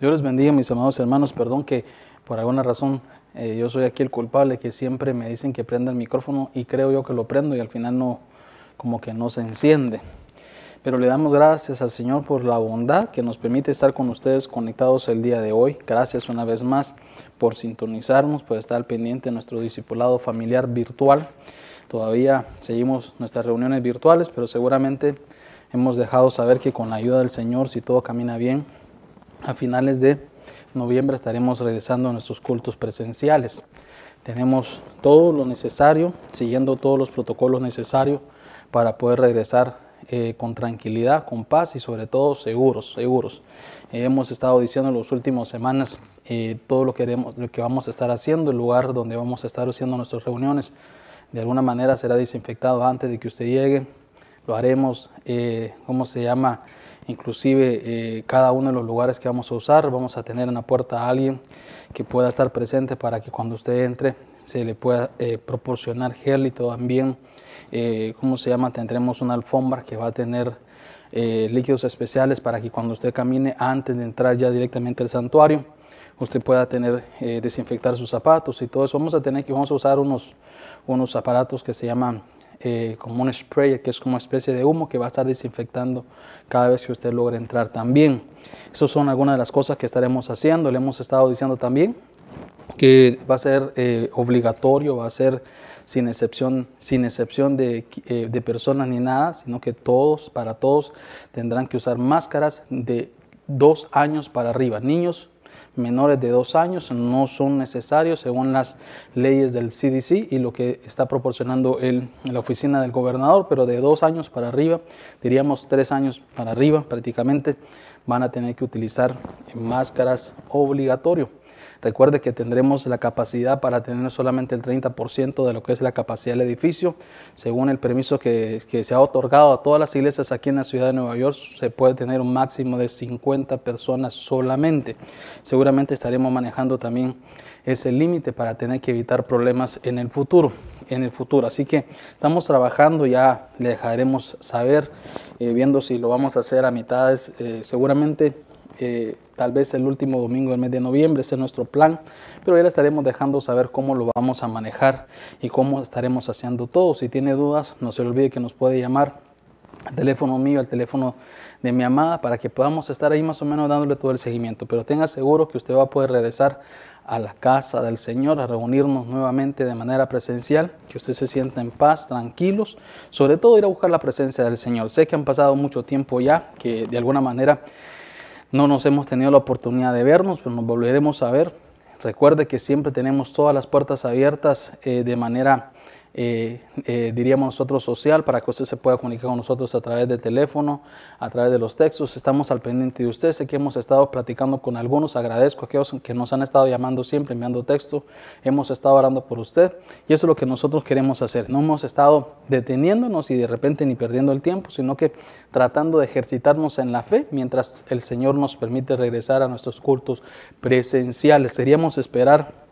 Dios les bendiga, mis amados hermanos. Perdón que por alguna razón eh, yo soy aquí el culpable que siempre me dicen que prenda el micrófono y creo yo que lo prendo y al final no, como que no se enciende. Pero le damos gracias al Señor por la bondad que nos permite estar con ustedes conectados el día de hoy. Gracias una vez más por sintonizarnos, por estar pendiente de nuestro discipulado familiar virtual. Todavía seguimos nuestras reuniones virtuales, pero seguramente hemos dejado saber que con la ayuda del Señor, si todo camina bien, a finales de noviembre estaremos regresando a nuestros cultos presenciales. Tenemos todo lo necesario, siguiendo todos los protocolos necesarios para poder regresar eh, con tranquilidad, con paz y sobre todo seguros, seguros. Eh, hemos estado diciendo en las últimas semanas eh, todo lo que, lo que vamos a estar haciendo, el lugar donde vamos a estar haciendo nuestras reuniones, de alguna manera será desinfectado antes de que usted llegue. Lo haremos, ¿cómo se llama? Inclusive eh, cada uno de los lugares que vamos a usar, vamos a tener en la puerta a alguien que pueda estar presente para que cuando usted entre se le pueda eh, proporcionar gel y también, eh, ¿cómo se llama? Tendremos una alfombra que va a tener líquidos especiales para que cuando usted camine antes de entrar ya directamente al santuario, usted pueda tener, desinfectar sus zapatos y todo eso. Vamos a tener que, vamos a usar unos, unos aparatos que se llaman eh, como un spray, que es como una especie de humo que va a estar desinfectando cada vez que usted logre entrar también. Esas son algunas de las cosas que estaremos haciendo. Le hemos estado diciendo también que va a ser eh, obligatorio, va a ser sin excepción, sin excepción de, eh, de personas ni nada, sino que todos, para todos, tendrán que usar máscaras de dos años para arriba. Niños menores de dos años no son necesarios según las leyes del CDC y lo que está proporcionando el, la oficina del gobernador, pero de dos años para arriba, diríamos tres años para arriba prácticamente, van a tener que utilizar máscaras obligatorio. Recuerde que tendremos la capacidad para tener solamente el 30% de lo que es la capacidad del edificio. Según el permiso que, se ha otorgado a todas las iglesias aquí en la ciudad de Nueva York, se puede tener un máximo de 50 personas solamente. Seguramente estaremos manejando también ese límite para tener que evitar problemas en el futuro. En el futuro. Así que estamos trabajando, ya le dejaremos saber, eh, viendo si lo vamos a hacer a mitades. Eh, seguramente eh, tal vez el último domingo del mes de noviembre, ese es nuestro plan, pero ya le estaremos dejando saber cómo lo vamos a manejar y cómo estaremos haciendo todo. Si tiene dudas, no se olvide que nos puede llamar al teléfono mío, al teléfono de mi amada, para que podamos estar ahí más o menos dándole todo el seguimiento. Pero tenga seguro que usted va a poder regresar a la casa del Señor, a reunirnos nuevamente de manera presencial, que usted se sienta en paz, tranquilos, sobre todo ir a buscar la presencia del Señor. Sé que han pasado mucho tiempo ya, que de alguna manera no nos hemos tenido la oportunidad de vernos, pero nos volveremos a ver. Recuerde que siempre tenemos todas las puertas abiertas eh, de manera eh, eh, diríamos nosotros social, para que usted se pueda comunicar con nosotros a través de teléfono, a través de los textos. Estamos al pendiente de usted. Sé que hemos estado platicando con algunos. Agradezco a aquellos que nos han estado llamando siempre, enviando texto. Hemos estado orando por usted y eso es lo que nosotros queremos hacer. No hemos estado deteniéndonos y de repente ni perdiendo el tiempo, sino que tratando de ejercitarnos en la fe mientras el Señor nos permite regresar a nuestros cultos presenciales. Queríamos esperar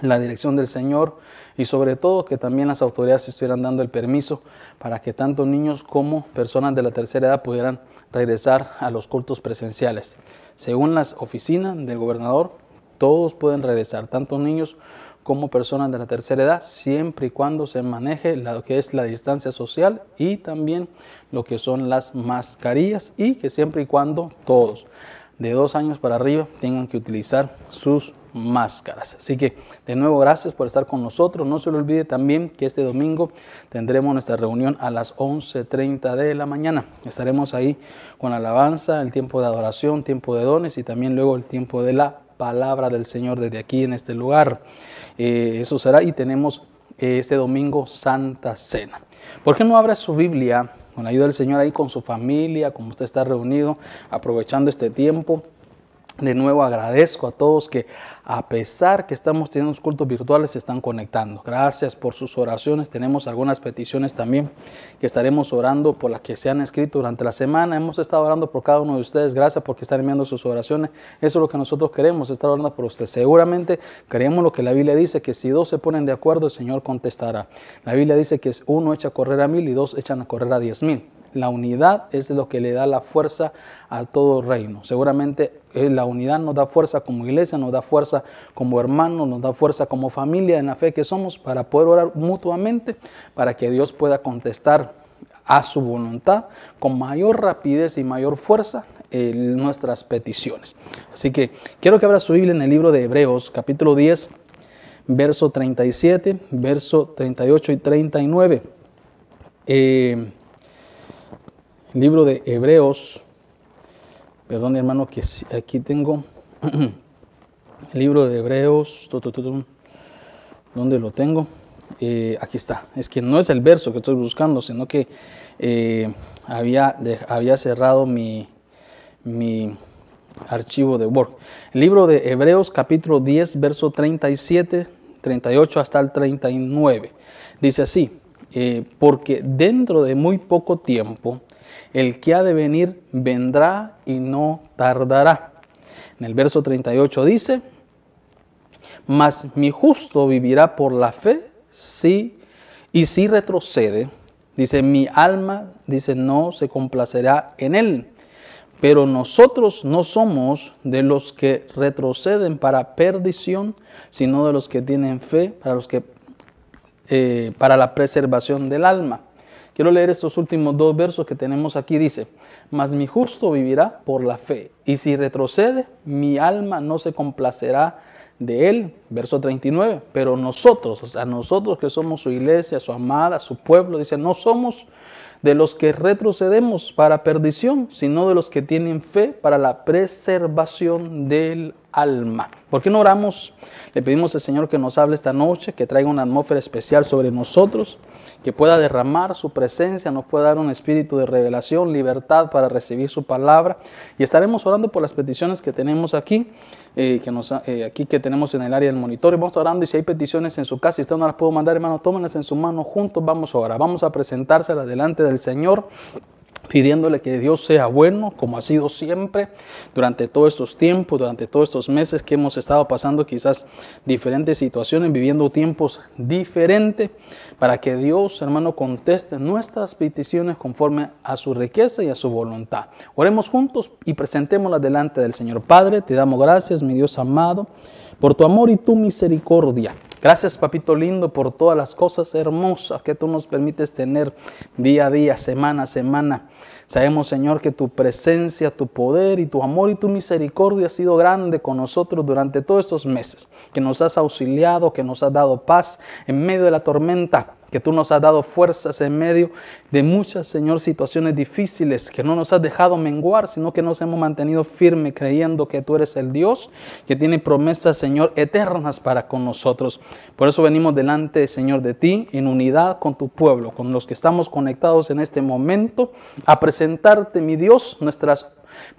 la dirección del Señor y sobre todo que también las autoridades estuvieran dando el permiso para que tanto niños como personas de la tercera edad pudieran regresar a los cultos presenciales. Según las oficinas del gobernador, todos pueden regresar, tanto niños como personas de la tercera edad, siempre y cuando se maneje lo que es la distancia social y también lo que son las mascarillas y que siempre y cuando todos de dos años para arriba tengan que utilizar sus máscaras. Así que de nuevo gracias por estar con nosotros. No se le olvide también que este domingo tendremos nuestra reunión a las 11.30 de la mañana. Estaremos ahí con alabanza, el tiempo de adoración, tiempo de dones y también luego el tiempo de la palabra del Señor desde aquí en este lugar. Eh, eso será y tenemos eh, este domingo Santa Cena. ¿Por qué no abra su Biblia con la ayuda del Señor ahí con su familia, como usted está reunido, aprovechando este tiempo? De nuevo agradezco a todos que a pesar que estamos teniendo cultos virtuales se están conectando. Gracias por sus oraciones. Tenemos algunas peticiones también que estaremos orando por las que se han escrito durante la semana. Hemos estado orando por cada uno de ustedes. Gracias porque están enviando sus oraciones. Eso es lo que nosotros queremos, estar orando por ustedes. Seguramente creemos lo que la Biblia dice, que si dos se ponen de acuerdo, el Señor contestará. La Biblia dice que uno echa a correr a mil y dos echan a correr a diez mil. La unidad es lo que le da la fuerza a todo reino. Seguramente la unidad nos da fuerza como iglesia, nos da fuerza como hermanos, nos da fuerza como familia en la fe que somos para poder orar mutuamente, para que Dios pueda contestar a su voluntad con mayor rapidez y mayor fuerza nuestras peticiones. Así que quiero que abra su Biblia en el libro de Hebreos, capítulo 10, verso 37, verso 38 y 39. Eh, libro de Hebreos, perdón hermano que aquí tengo el libro de Hebreos, ¿dónde lo tengo? Eh, aquí está, es que no es el verso que estoy buscando, sino que eh, había, había cerrado mi, mi archivo de Word. El libro de Hebreos capítulo 10, verso 37, 38 hasta el 39. Dice así, eh, porque dentro de muy poco tiempo el que ha de venir vendrá y no tardará. En el verso 38 dice, mas mi justo vivirá por la fe, sí, y si retrocede, dice, mi alma, dice, no se complacerá en él. Pero nosotros no somos de los que retroceden para perdición, sino de los que tienen fe, para los que eh, para la preservación del alma. Quiero leer estos últimos dos versos que tenemos aquí. Dice, mas mi justo vivirá por la fe, y si retrocede, mi alma no se complacerá de él. Verso 39, pero nosotros, o sea, nosotros que somos su iglesia, su amada, su pueblo, dice, no somos de los que retrocedemos para perdición, sino de los que tienen fe para la preservación del alma. ¿Por qué no oramos? Le pedimos al Señor que nos hable esta noche, que traiga una atmósfera especial sobre nosotros, que pueda derramar su presencia, nos pueda dar un espíritu de revelación, libertad para recibir su palabra. Y estaremos orando por las peticiones que tenemos aquí, eh, que nos, eh, aquí que tenemos en el área del monitor. Vamos orando y si hay peticiones en su casa y usted no las puede mandar, hermano, tómenlas en su mano juntos. Vamos a orar. Vamos a presentárselas delante del Señor pidiéndole que Dios sea bueno, como ha sido siempre durante todos estos tiempos, durante todos estos meses que hemos estado pasando quizás diferentes situaciones, viviendo tiempos diferentes, para que Dios, hermano, conteste nuestras peticiones conforme a su riqueza y a su voluntad. Oremos juntos y presentémoslas delante del Señor. Padre, te damos gracias, mi Dios amado, por tu amor y tu misericordia. Gracias, papito lindo, por todas las cosas hermosas que tú nos permites tener día a día, semana a semana. Sabemos, Señor, que tu presencia, tu poder y tu amor y tu misericordia ha sido grande con nosotros durante todos estos meses, que nos has auxiliado, que nos has dado paz en medio de la tormenta que tú nos has dado fuerzas en medio de muchas, Señor, situaciones difíciles, que no nos has dejado menguar, sino que nos hemos mantenido firme creyendo que tú eres el Dios que tiene promesas, Señor, eternas para con nosotros. Por eso venimos delante, Señor, de ti, en unidad con tu pueblo, con los que estamos conectados en este momento, a presentarte, mi Dios, nuestras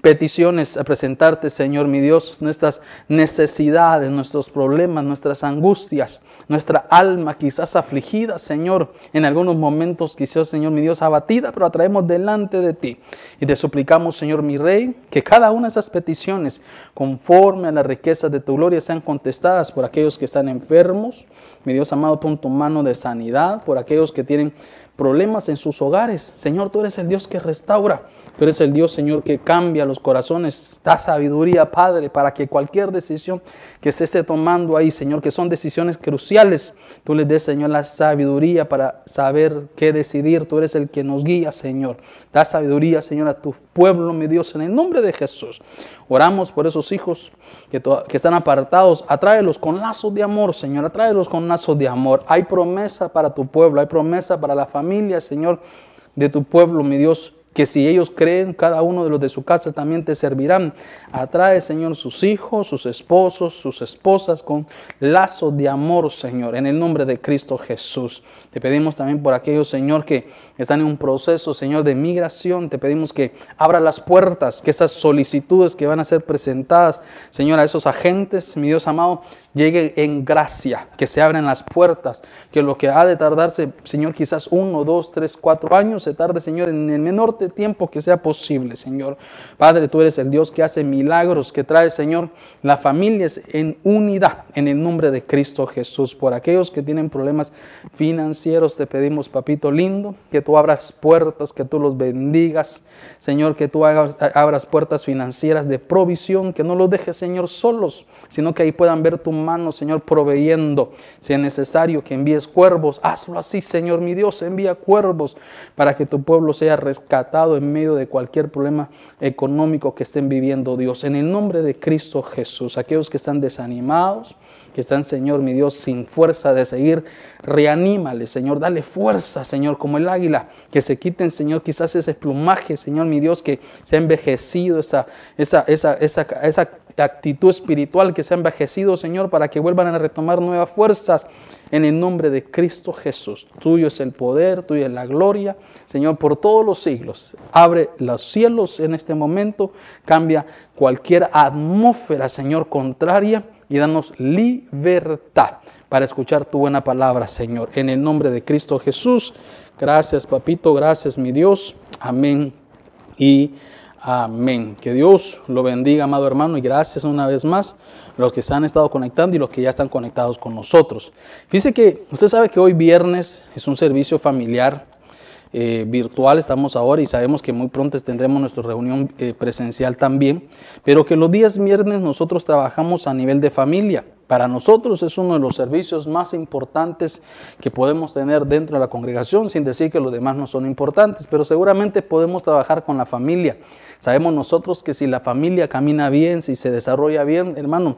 peticiones a presentarte, Señor mi Dios, nuestras necesidades, nuestros problemas, nuestras angustias, nuestra alma quizás afligida, Señor, en algunos momentos quizás, Señor mi Dios, abatida, pero la traemos delante de ti. Y te suplicamos, Señor mi Rey, que cada una de esas peticiones, conforme a la riqueza de tu gloria, sean contestadas por aquellos que están enfermos, mi Dios amado, pon tu mano de sanidad, por aquellos que tienen problemas en sus hogares. Señor, tú eres el Dios que restaura. Tú eres el Dios, Señor, que cambia los corazones. Da sabiduría, Padre, para que cualquier decisión que se esté tomando ahí, Señor, que son decisiones cruciales, tú les des, Señor, la sabiduría para saber qué decidir. Tú eres el que nos guía, Señor. Da sabiduría, Señor, a tu pueblo, mi Dios, en el nombre de Jesús. Oramos por esos hijos que, que están apartados. Atráelos con lazos de amor, Señor. Atráelos con lazos de amor. Hay promesa para tu pueblo. Hay promesa para la familia, Señor, de tu pueblo, mi Dios que si ellos creen, cada uno de los de su casa también te servirán. Atrae, Señor, sus hijos, sus esposos, sus esposas con lazo de amor, Señor, en el nombre de Cristo Jesús. Te pedimos también por aquellos, Señor, que están en un proceso, Señor, de migración. Te pedimos que abra las puertas, que esas solicitudes que van a ser presentadas, Señor, a esos agentes, mi Dios amado, llegue en gracia, que se abran las puertas, que lo que ha de tardarse, Señor, quizás uno, dos, tres, cuatro años, se tarde, Señor, en el menor tiempo que sea posible, Señor. Padre, tú eres el Dios que hace milagros, que trae, Señor, las familias en unidad, en el nombre de Cristo Jesús. Por aquellos que tienen problemas financieros, te pedimos, papito lindo, que tú abras puertas, que tú los bendigas, Señor, que tú hagas, abras puertas financieras de provisión, que no los dejes, Señor, solos, sino que ahí puedan ver tu mano, Señor, proveyendo. Si es necesario que envíes cuervos, hazlo así, Señor, mi Dios, envía cuervos para que tu pueblo sea rescatado en medio de cualquier problema económico que estén viviendo, Dios. En el nombre de Cristo Jesús, aquellos que están desanimados, que están, Señor, mi Dios, sin fuerza de seguir, reanímale, Señor, dale fuerza, Señor, como el águila, que se quiten, Señor, quizás ese plumaje, Señor, mi Dios, que se ha envejecido, esa, esa, esa, esa, esa actitud espiritual que se ha envejecido, Señor, para que vuelvan a retomar nuevas fuerzas en el nombre de Cristo Jesús. Tuyo es el poder, tuya es la gloria, Señor, por todos los siglos. Abre los cielos en este momento, cambia cualquier atmósfera, Señor, contraria y danos libertad para escuchar tu buena palabra, Señor. En el nombre de Cristo Jesús. Gracias, papito. Gracias, mi Dios. Amén y Amén. Que Dios lo bendiga, amado hermano, y gracias una vez más a los que se han estado conectando y los que ya están conectados con nosotros. Fíjese que usted sabe que hoy viernes es un servicio familiar eh, virtual, estamos ahora y sabemos que muy pronto tendremos nuestra reunión eh, presencial también, pero que los días viernes nosotros trabajamos a nivel de familia. Para nosotros es uno de los servicios más importantes que podemos tener dentro de la congregación, sin decir que los demás no son importantes, pero seguramente podemos trabajar con la familia. Sabemos nosotros que si la familia camina bien, si se desarrolla bien, hermano,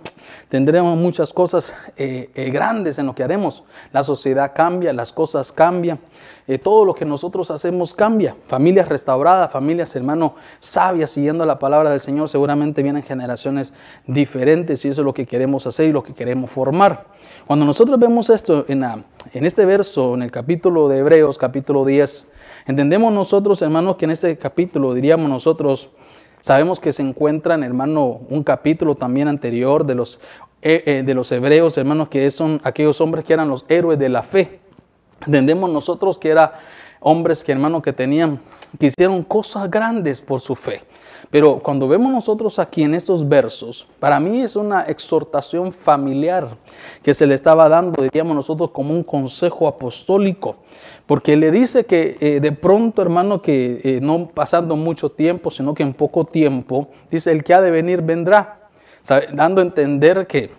tendremos muchas cosas eh, eh, grandes en lo que haremos. La sociedad cambia, las cosas cambian, eh, todo lo que nosotros hacemos cambia. Familias restauradas, familias, hermano, sabias, siguiendo la palabra del Señor, seguramente vienen generaciones diferentes y eso es lo que queremos hacer y lo que queremos formar. Cuando nosotros vemos esto en, en este verso, en el capítulo de Hebreos, capítulo 10, entendemos nosotros, hermanos, que en este capítulo, diríamos nosotros, sabemos que se encuentran, hermano, un capítulo también anterior de los, eh, eh, de los hebreos, hermanos, que son aquellos hombres que eran los héroes de la fe. Entendemos nosotros que eran hombres que, hermano, que tenían, que hicieron cosas grandes por su fe. Pero cuando vemos nosotros aquí en estos versos, para mí es una exhortación familiar que se le estaba dando, diríamos nosotros, como un consejo apostólico, porque le dice que eh, de pronto, hermano, que eh, no pasando mucho tiempo, sino que en poco tiempo, dice, el que ha de venir vendrá, dando a entender que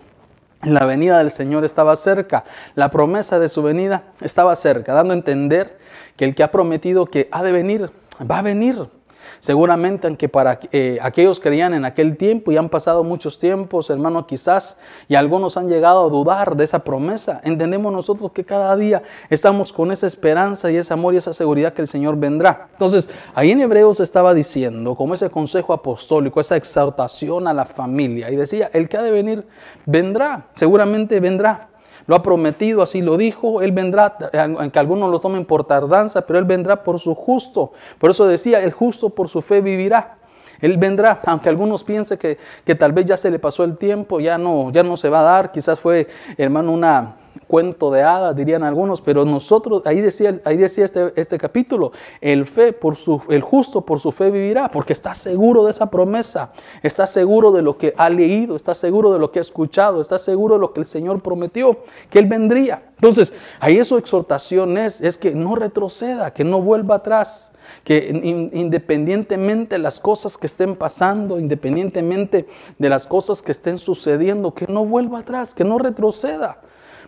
la venida del Señor estaba cerca, la promesa de su venida estaba cerca, dando a entender que el que ha prometido que ha de venir, va a venir. Seguramente aunque para eh, aquellos creían en aquel tiempo y han pasado muchos tiempos, hermano, quizás, y algunos han llegado a dudar de esa promesa, entendemos nosotros que cada día estamos con esa esperanza y ese amor y esa seguridad que el Señor vendrá. Entonces, ahí en Hebreos estaba diciendo, como ese consejo apostólico, esa exhortación a la familia, y decía, el que ha de venir, vendrá, seguramente vendrá. Lo ha prometido, así lo dijo. Él vendrá, aunque algunos lo tomen por tardanza, pero Él vendrá por su justo. Por eso decía, el justo por su fe vivirá. Él vendrá, aunque algunos piensen que, que, tal vez ya se le pasó el tiempo, ya no, ya no se va a dar, quizás fue, hermano, una, cuento de hadas, dirían algunos, pero nosotros, ahí decía, ahí decía este, este capítulo, el, fe por su, el justo por su fe vivirá, porque está seguro de esa promesa, está seguro de lo que ha leído, está seguro de lo que ha escuchado, está seguro de lo que el Señor prometió, que Él vendría. Entonces, ahí su exhortación es, es que no retroceda, que no vuelva atrás que independientemente de las cosas que estén pasando, independientemente de las cosas que estén sucediendo, que no vuelva atrás, que no retroceda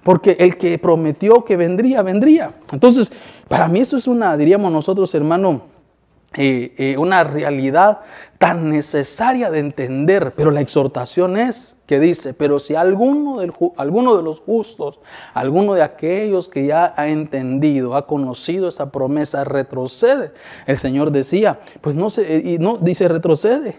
porque el que prometió que vendría, vendría. Entonces, para mí eso es una, diríamos nosotros, hermano, eh, eh, una realidad tan necesaria de entender, pero la exhortación es que dice, pero si alguno, alguno de los justos, alguno de aquellos que ya ha entendido, ha conocido esa promesa, retrocede, el Señor decía, pues no se, y no, dice retrocede,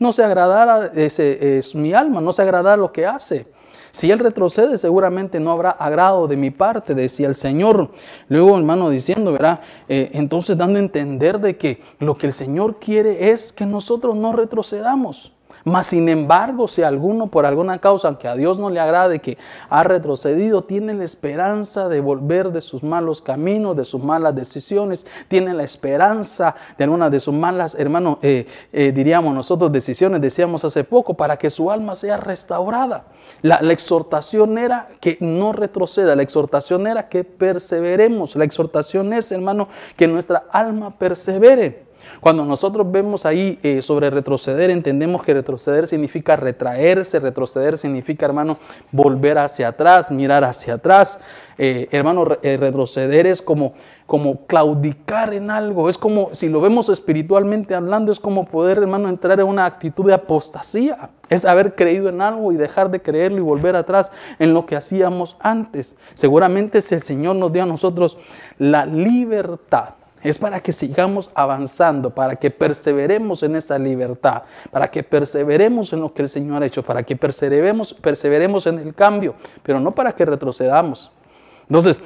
no se agradara ese, es mi alma, no se agradara lo que hace. Si él retrocede, seguramente no habrá agrado de mi parte, decía el Señor. Luego, hermano, diciendo, ¿verdad? Eh, entonces dando a entender de que lo que el Señor quiere es que nosotros no retrocedamos. Mas sin embargo, si alguno por alguna causa que a Dios no le agrade, que ha retrocedido, tiene la esperanza de volver de sus malos caminos, de sus malas decisiones, tiene la esperanza de alguna de sus malas, hermano, eh, eh, diríamos nosotros, decisiones, decíamos hace poco, para que su alma sea restaurada. La, la exhortación era que no retroceda, la exhortación era que perseveremos, la exhortación es, hermano, que nuestra alma persevere. Cuando nosotros vemos ahí eh, sobre retroceder, entendemos que retroceder significa retraerse, retroceder significa, hermano, volver hacia atrás, mirar hacia atrás. Eh, hermano, eh, retroceder es como, como claudicar en algo, es como, si lo vemos espiritualmente hablando, es como poder, hermano, entrar en una actitud de apostasía. Es haber creído en algo y dejar de creerlo y volver atrás en lo que hacíamos antes. Seguramente si el Señor nos dio a nosotros la libertad es para que sigamos avanzando, para que perseveremos en esa libertad, para que perseveremos en lo que el Señor ha hecho, para que perseveremos, perseveremos en el cambio, pero no para que retrocedamos. Entonces,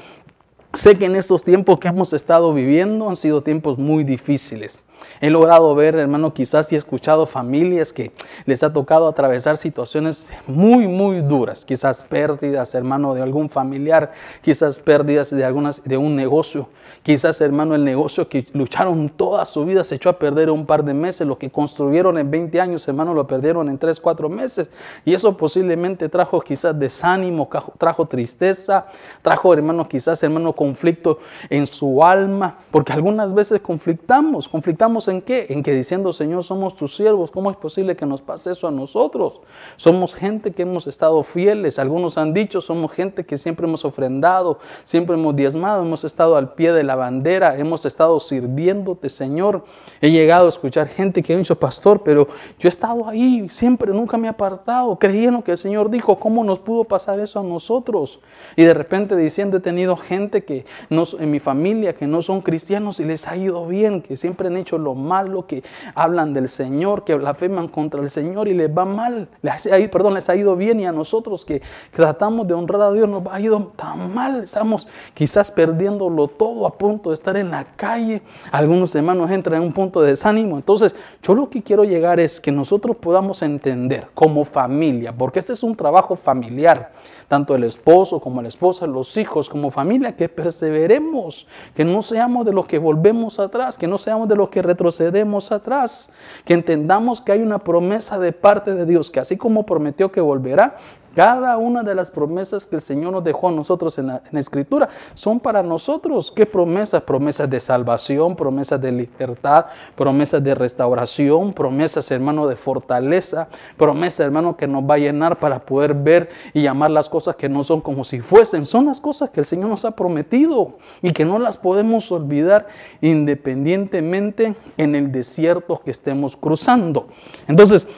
sé que en estos tiempos que hemos estado viviendo han sido tiempos muy difíciles. He logrado ver, hermano, quizás y he escuchado familias que les ha tocado atravesar situaciones muy, muy duras, quizás pérdidas, hermano, de algún familiar, quizás pérdidas de, algunas, de un negocio, quizás, hermano, el negocio que lucharon toda su vida se echó a perder un par de meses, lo que construyeron en 20 años, hermano, lo perdieron en 3, 4 meses, y eso posiblemente trajo quizás desánimo, trajo tristeza, trajo, hermano, quizás, hermano, conflicto en su alma, porque algunas veces conflictamos, conflictamos en qué? En que diciendo, Señor, somos tus siervos, ¿cómo es posible que nos pase eso a nosotros? Somos gente que hemos estado fieles, algunos han dicho, somos gente que siempre hemos ofrendado, siempre hemos diezmado, hemos estado al pie de la bandera, hemos estado sirviéndote, Señor. He llegado a escuchar gente que ha dicho, pastor, pero yo he estado ahí, siempre, nunca me he apartado, creí en lo que el Señor dijo, ¿cómo nos pudo pasar eso a nosotros? Y de repente diciendo, he tenido gente que en mi familia que no son cristianos y les ha ido bien, que siempre han hecho lo malo, que hablan del Señor, que blasfeman contra el Señor y les va mal, les ha, perdón, les ha ido bien y a nosotros que, tratamos de honrar a Dios nos ha ido tan mal, estamos quizás perdiéndolo todo a punto de estar en la calle, algunos hermanos entran en un punto de desánimo, entonces yo lo que quiero llegar es que nosotros podamos entender como familia, porque este es un trabajo familiar, tanto el esposo como la esposa, los hijos, como familia, que perseveremos, que no seamos de los que volvemos atrás, que no seamos de los que retrocedemos atrás, que entendamos que hay una promesa de parte de Dios, que así como prometió que volverá, cada una de las promesas que el Señor nos dejó a nosotros en la, Escritura son para nosotros. ¿Qué promesas? Promesas de salvación, promesas de libertad, promesas de restauración, promesas, hermano, de fortaleza, promesas, hermano, que nos va a llenar para poder ver y llamar las cosas que no son como si fuesen. Son las cosas que el Señor nos ha prometido y que no las podemos olvidar independientemente en el desierto que estemos cruzando. Entonces,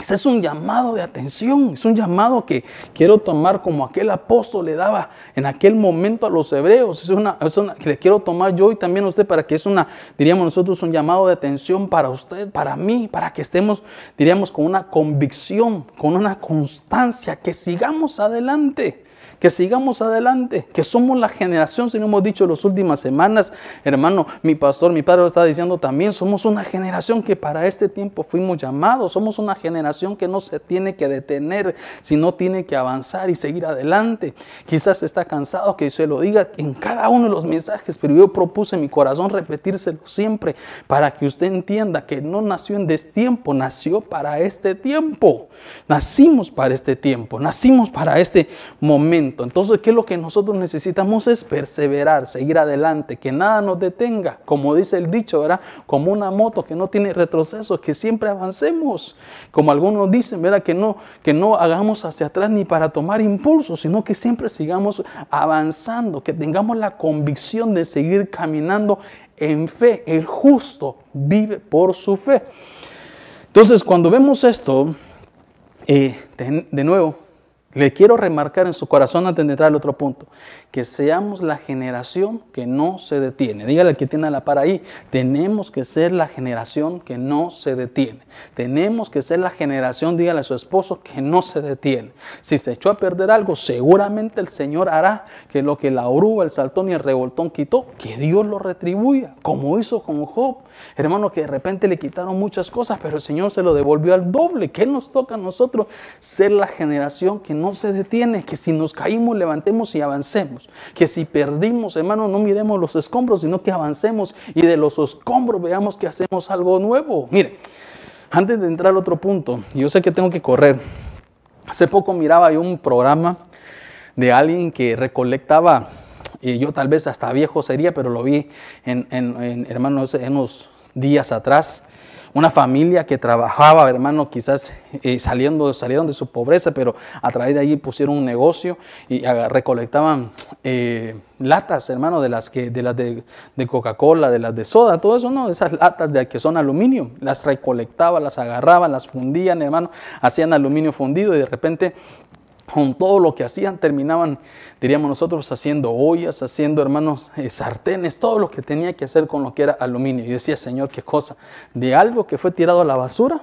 ese es un llamado de atención, es un llamado que quiero tomar como aquel apóstol le daba en aquel momento a los hebreos. Es una, es una, que le quiero tomar yo y también a usted para que es una, diríamos nosotros, un llamado de atención para usted, para mí, para que estemos, diríamos, con una convicción, con una constancia, que sigamos adelante que sigamos adelante, que somos la generación, si no hemos dicho en las últimas semanas, hermano, mi pastor, mi padre lo está diciendo también, somos una generación que para este tiempo fuimos llamados, somos una generación que no se tiene que detener, sino tiene que avanzar y seguir adelante. Quizás está cansado que se lo diga en cada uno de los mensajes, pero yo propuse en mi corazón repetírselo siempre para que usted entienda que no nació en destiempo, nació para este tiempo. Nacimos para este tiempo, nacimos para este momento. Entonces, ¿qué es lo que nosotros necesitamos? Es perseverar, seguir adelante, que nada nos detenga, como dice el dicho, ¿verdad? Como una moto que no tiene retroceso, que siempre avancemos. Como algunos dicen, ¿verdad? Que no, que no hagamos hacia atrás ni para tomar impulso, sino que siempre sigamos avanzando, que tengamos la convicción de seguir caminando en fe. El justo vive por su fe. Entonces, cuando vemos esto, eh, de nuevo, le quiero remarcar en su corazón antes de entrar al otro punto, que seamos la generación que no se detiene. Dígale al que tiene la para ahí, tenemos que ser la generación que no se detiene. Tenemos que ser la generación, dígale a su esposo, que no se detiene. Si se echó a perder algo, seguramente el Señor hará que lo que la oruga, el saltón y el revoltón quitó, que Dios lo retribuya, como hizo con Job. Hermano, que de repente le quitaron muchas cosas, pero el Señor se lo devolvió al doble. ¿Qué nos toca a nosotros? Ser la generación que no se detiene, que si nos caímos, levantemos y avancemos. Que si perdimos, hermano, no miremos los escombros, sino que avancemos y de los escombros veamos que hacemos algo nuevo. Mire, antes de entrar al otro punto, yo sé que tengo que correr. Hace poco miraba yo un programa de alguien que recolectaba y yo tal vez hasta viejo sería, pero lo vi en, en, hermanos en unos días atrás. Una familia que trabajaba, hermano, quizás eh, saliendo, salieron de su pobreza, pero a través de allí pusieron un negocio y recolectaban eh, latas, hermano, de las, que, de, las de, de Coca-Cola, de las de soda, todo eso, ¿no? Esas latas de que son aluminio, las recolectaban, las agarraban, las fundían, hermano, hacían aluminio fundido y de repente con todo lo que hacían, terminaban, diríamos nosotros, haciendo ollas, haciendo, hermanos, eh, sartenes, todo lo que tenía que hacer con lo que era aluminio. Y decía, Señor, qué cosa, de algo que fue tirado a la basura,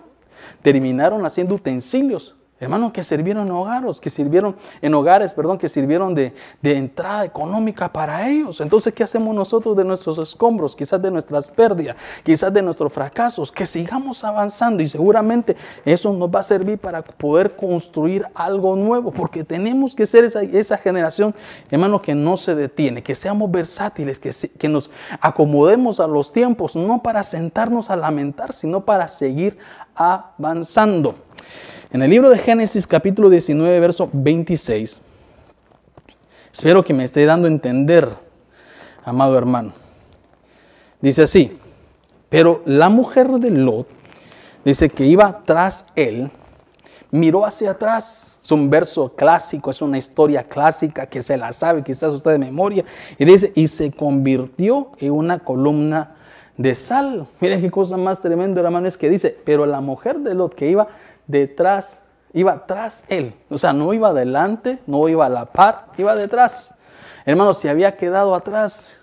terminaron haciendo utensilios Hermanos que sirvieron en hogares, que sirvieron en hogares, perdón, que sirvieron de, entrada económica para ellos. Entonces, ¿qué hacemos nosotros de nuestros escombros? Quizás de nuestras pérdidas, quizás de nuestros fracasos, que sigamos avanzando y seguramente eso nos va a servir para poder construir algo nuevo, porque tenemos que ser esa, esa generación, hermano, que no se detiene, que seamos versátiles, que, que nos acomodemos a los tiempos, no para sentarnos a lamentar, sino para seguir avanzando. En el libro de Génesis capítulo 19, verso 26, espero que me esté dando a entender, amado hermano. Dice así, pero la mujer de Lot dice que iba tras él, miró hacia atrás. Es un verso clásico, es una historia clásica que se la sabe quizás usted de memoria. Y dice, y se convirtió en una columna de sal. Miren qué cosa más tremenda, hermano, es que dice, pero la mujer de Lot que iba detrás, iba tras él. O sea, no iba adelante, no iba a la par, iba detrás. Hermano, se había quedado atrás.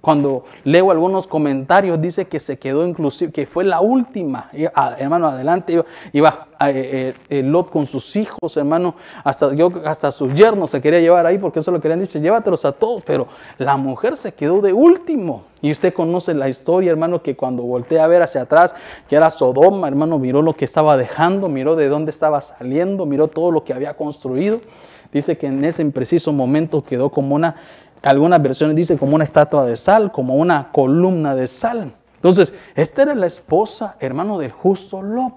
Cuando leo algunos comentarios, dice que se quedó inclusive, que fue la última. Hermano, adelante iba, iba eh, eh, Lot con sus hijos, hermano, hasta, yo, hasta sus yernos se quería llevar ahí porque eso lo querían dicho, llévatelos a todos, pero la mujer se quedó de último. Y usted conoce la historia, hermano, que cuando voltea a ver hacia atrás, que era Sodoma, hermano, miró lo que estaba dejando, miró de dónde estaba saliendo, miró todo lo que había construido. Dice que en ese impreciso momento quedó como una, algunas versiones dicen como una estatua de sal, como una columna de sal. Entonces, esta era la esposa, hermano, del justo Lot.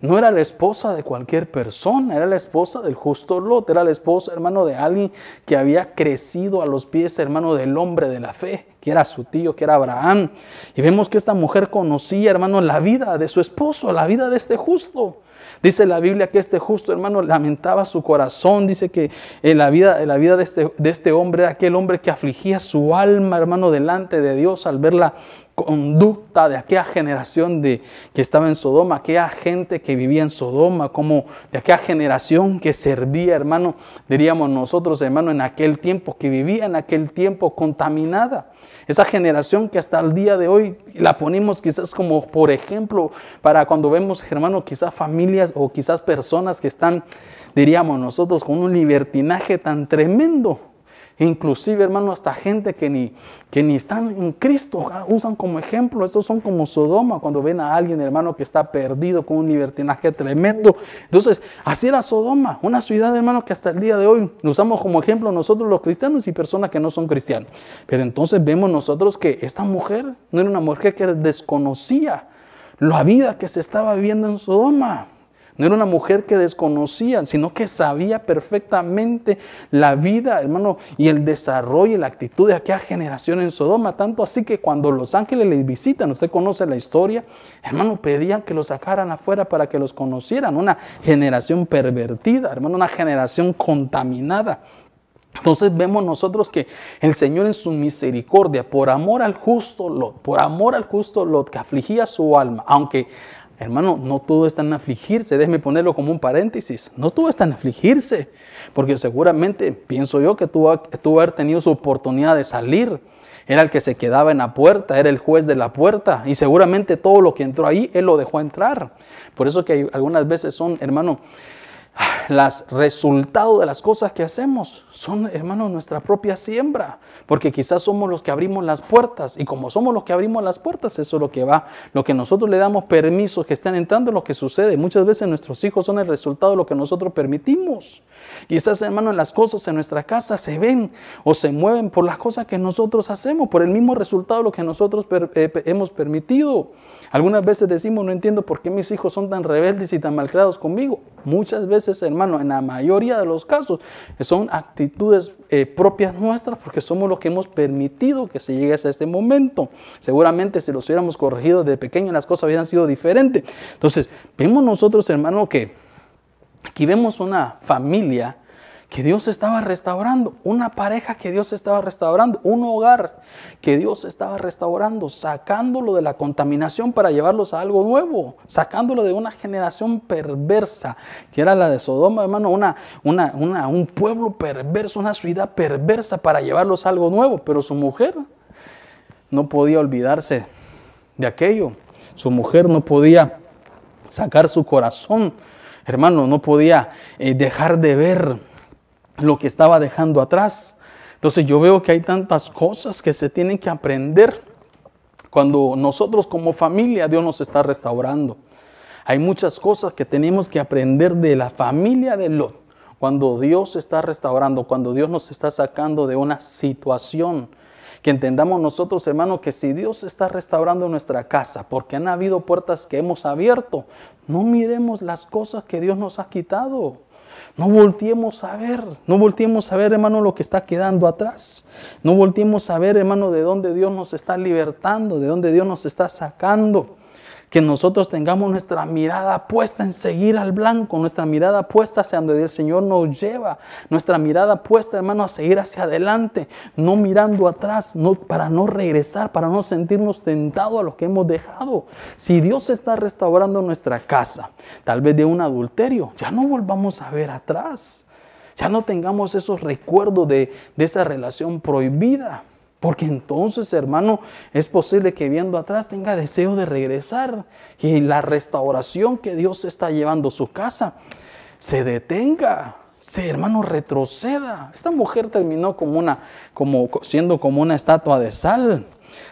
No era la esposa de cualquier persona, era la esposa del justo Lot, era la esposa, hermano, de alguien que había crecido a los pies, hermano, del hombre de la fe, que era su tío, que era Abraham. Y vemos que esta mujer conocía, hermano, la vida de su esposo, la vida de este justo. Dice la Biblia que este justo hermano lamentaba su corazón. Dice que en la vida, la vida de, este, de este hombre aquel hombre que afligía su alma, hermano, delante de Dios al verla conducta de aquella generación de, que estaba en Sodoma, aquella gente que vivía en Sodoma, como de aquella generación que servía, hermano, diríamos nosotros, hermano, en aquel tiempo, que vivía en aquel tiempo contaminada. Esa generación que hasta el día de hoy la ponemos quizás como por ejemplo para cuando vemos, hermano, quizás familias o quizás personas que están, diríamos nosotros, con un libertinaje tan tremendo Inclusive, hermano, hasta gente que ni, que ni están en Cristo ah, usan como ejemplo. Estos son como Sodoma cuando ven a alguien, hermano, que está perdido con un libertinaje tremendo. Entonces, así era Sodoma, una ciudad, hermano, que hasta el día de hoy usamos como ejemplo nosotros los cristianos y personas que no son cristianos. Pero entonces vemos nosotros que esta mujer no era una mujer que desconocía la vida que se estaba viviendo en Sodoma. No era una mujer que desconocía, sino que sabía perfectamente la vida, hermano, y el desarrollo y la actitud de aquella generación en Sodoma. Tanto así que cuando los ángeles les visitan, usted conoce la historia, hermano, pedían que los sacaran afuera para que los conocieran. Una generación pervertida, hermano, una generación contaminada. Entonces vemos nosotros que el Señor en su misericordia, por amor al justo Lot, por amor al justo Lot que afligía su alma, aunque Hermano, no todo está en afligirse, déjeme ponerlo como un paréntesis, no todo está en afligirse, porque seguramente pienso yo que tuvo, tuvo haber tenido su oportunidad de salir, era el que se quedaba en la puerta, era el juez de la puerta, y seguramente todo lo que entró ahí, él lo dejó entrar. Por eso que algunas veces son, hermano, los resultados de las cosas que hacemos son, hermanos, nuestra propia siembra, porque quizás somos los que abrimos las puertas y como somos los que abrimos las puertas, eso es lo que va, lo que nosotros le damos permiso que están entrando, lo que sucede. Muchas veces nuestros hijos son el resultado de lo que nosotros permitimos. Quizás, hermanos, las cosas en nuestra casa se ven o se mueven por las cosas que nosotros hacemos, por el mismo resultado de lo que nosotros eh, hemos permitido. Algunas veces decimos, no entiendo por qué mis hijos son tan rebeldes y tan malcriados conmigo. Muchas veces, hermano, en la mayoría de los casos, son actitudes eh, propias nuestras porque somos los que hemos permitido que se llegue a este momento. Seguramente si los hubiéramos corregido de pequeño las cosas hubieran sido diferentes. Entonces, vemos nosotros, hermano, que aquí vemos una familia que Dios estaba restaurando, una pareja que Dios estaba restaurando, un hogar que Dios estaba restaurando, sacándolo de la contaminación para llevarlos a algo nuevo, sacándolo de una generación perversa, que era la de Sodoma, hermano, una, una, una, un pueblo perverso, una ciudad perversa para llevarlos a algo nuevo, pero su mujer no podía olvidarse de aquello, su mujer no podía sacar su corazón, hermano, no podía eh, dejar de ver lo que estaba dejando atrás. Entonces yo veo que hay tantas cosas que se tienen que aprender cuando nosotros como familia Dios nos está restaurando. Hay muchas cosas que tenemos que aprender de la familia de Lot. Cuando Dios está restaurando, cuando Dios nos está sacando de una situación, que entendamos nosotros, hermanos, que si Dios está restaurando nuestra casa, porque han habido puertas que hemos abierto, no miremos las cosas que Dios nos ha quitado. No volteemos a ver, no volteemos a ver, hermano, lo que está quedando atrás. No volteemos a ver, hermano, de dónde Dios nos está libertando, de dónde Dios nos está sacando que nosotros tengamos nuestra mirada puesta en seguir al blanco, nuestra mirada puesta hacia donde el Señor nos lleva, nuestra mirada puesta, hermano, a seguir hacia adelante, no mirando atrás, no, para no regresar, para no sentirnos tentados a lo que hemos dejado. Si Dios está restaurando nuestra casa, tal vez de un adulterio, ya no volvamos a ver atrás. Ya no tengamos esos recuerdos de, de esa relación prohibida. Porque entonces, hermano, es posible que viendo atrás tenga deseo de regresar y la restauración que Dios está llevando a su casa se detenga. Se, hermano, retroceda. Esta mujer terminó como una, como, siendo como una estatua de sal.